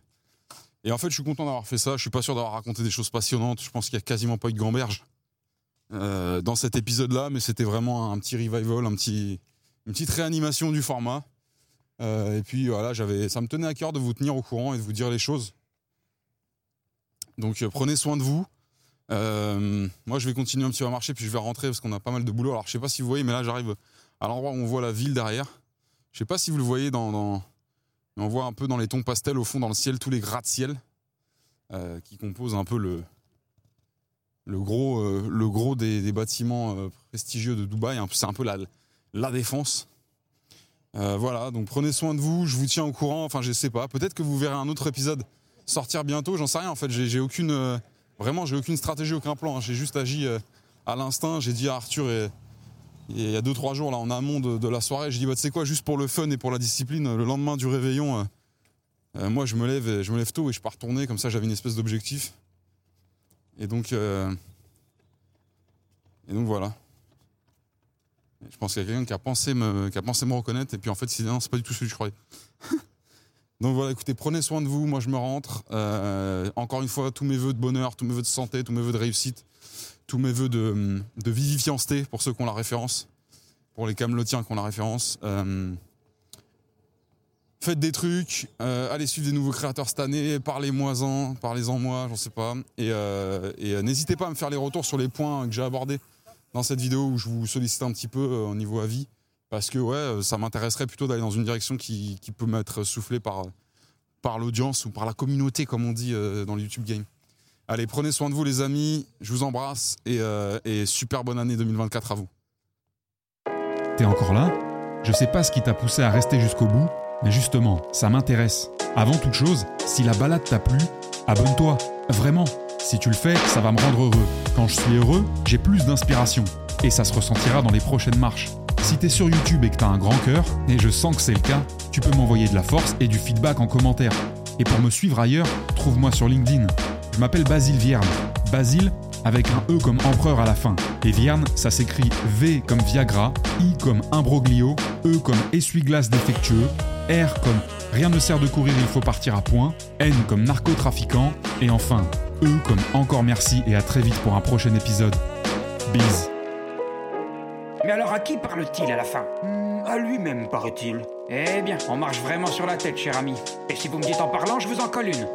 Et en fait je suis content d'avoir fait ça je suis pas sûr d'avoir raconté des choses passionnantes je pense qu'il y a quasiment pas eu de gamberge euh, dans cet épisode là mais c'était vraiment un petit revival un petit une petite réanimation du format. Et puis voilà j'avais ça me tenait à cœur de vous tenir au courant et de vous dire les choses. Donc prenez soin de vous. Euh, moi je vais continuer un petit peu à marcher puis je vais rentrer parce qu'on a pas mal de boulot. Alors je sais pas si vous voyez mais là j'arrive à l'endroit où on voit la ville derrière. Je sais pas si vous le voyez dans, on voit un peu dans les tons pastels au fond dans le ciel tous les gratte-ciel euh, qui composent un peu le le gros euh, le gros des, des bâtiments prestigieux de Dubaï. C'est un peu la la défense. Voilà donc prenez soin de vous. Je vous tiens au courant. Enfin je sais pas. Peut-être que vous verrez un autre épisode sortir bientôt, j'en sais rien en fait, j'ai aucune vraiment j'ai aucune stratégie, aucun plan, hein. j'ai juste agi euh, à l'instinct, j'ai dit à Arthur et, il y a deux trois jours là en amont de, la soirée, j'ai dit bah tu sais quoi, juste pour le fun et pour la discipline, le lendemain du réveillon, euh, euh, moi je me lève et- je me lève tôt et je pars tourner comme ça j'avais une espèce d'objectif. Et donc et donc voilà. Je pense qu'il y a quelqu'un qui a pensé me qui a pensé me reconnaître et puis en fait c'est c'est pas du tout ce que je croyais. Donc voilà, écoutez, prenez soin de vous. Moi, je me rentre. Euh, encore une fois, tous mes voeux de bonheur, tous mes voeux de santé, tous mes voeux de réussite, tous mes voeux de, de vivifianceté pour ceux qui ont la référence, pour les camelotiens qui ont la référence. Euh, faites des trucs, euh, allez suivre des nouveaux créateurs cette année, parlez-moi-en, parlez-en moi, j'en sais pas. Et, et, n'hésitez pas à me faire les retours sur les points que j'ai abordés dans cette vidéo où je vous sollicite un petit peu au niveau avis. Parce que ouais, euh, ça m'intéresserait plutôt d'aller dans une direction qui, peut m'être soufflée par, par l'audience ou par la communauté, comme on dit euh, dans le YouTube Game. Allez, prenez soin de vous, les amis. Je vous embrasse et, euh, et super bonne année 2024 à vous. T'es encore là? Je sais pas ce qui t'a poussé à rester jusqu'au bout, mais justement, ça m'intéresse. Avant toute chose, si la balade t'a plu, abonne-toi. Vraiment. Si tu le fais, ça va me rendre heureux. Quand je suis heureux, j'ai plus d'inspiration. Et ça se ressentira dans les prochaines marches. Si t'es sur YouTube et que t'as un grand cœur, et je sens que c'est le cas, tu peux m'envoyer de la force et du feedback en commentaire. Et pour me suivre ailleurs, trouve-moi sur LinkedIn. Je m'appelle Basile Vierne. Basile avec un E comme empereur à la fin. Et Vierne, ça s'écrit V comme Viagra, I comme imbroglio, E comme essuie-glace défectueux, R comme rien ne sert de courir, il faut partir à point, N comme narcotrafiquant, et enfin E comme encore merci et à très vite pour un prochain épisode. Bise. Mais alors à qui parle-t-il à la fin Hmm, À lui-même, paraît-il. Eh bien, on marche vraiment sur la tête, cher ami. Et si vous me dites en parlant, je vous en colle une.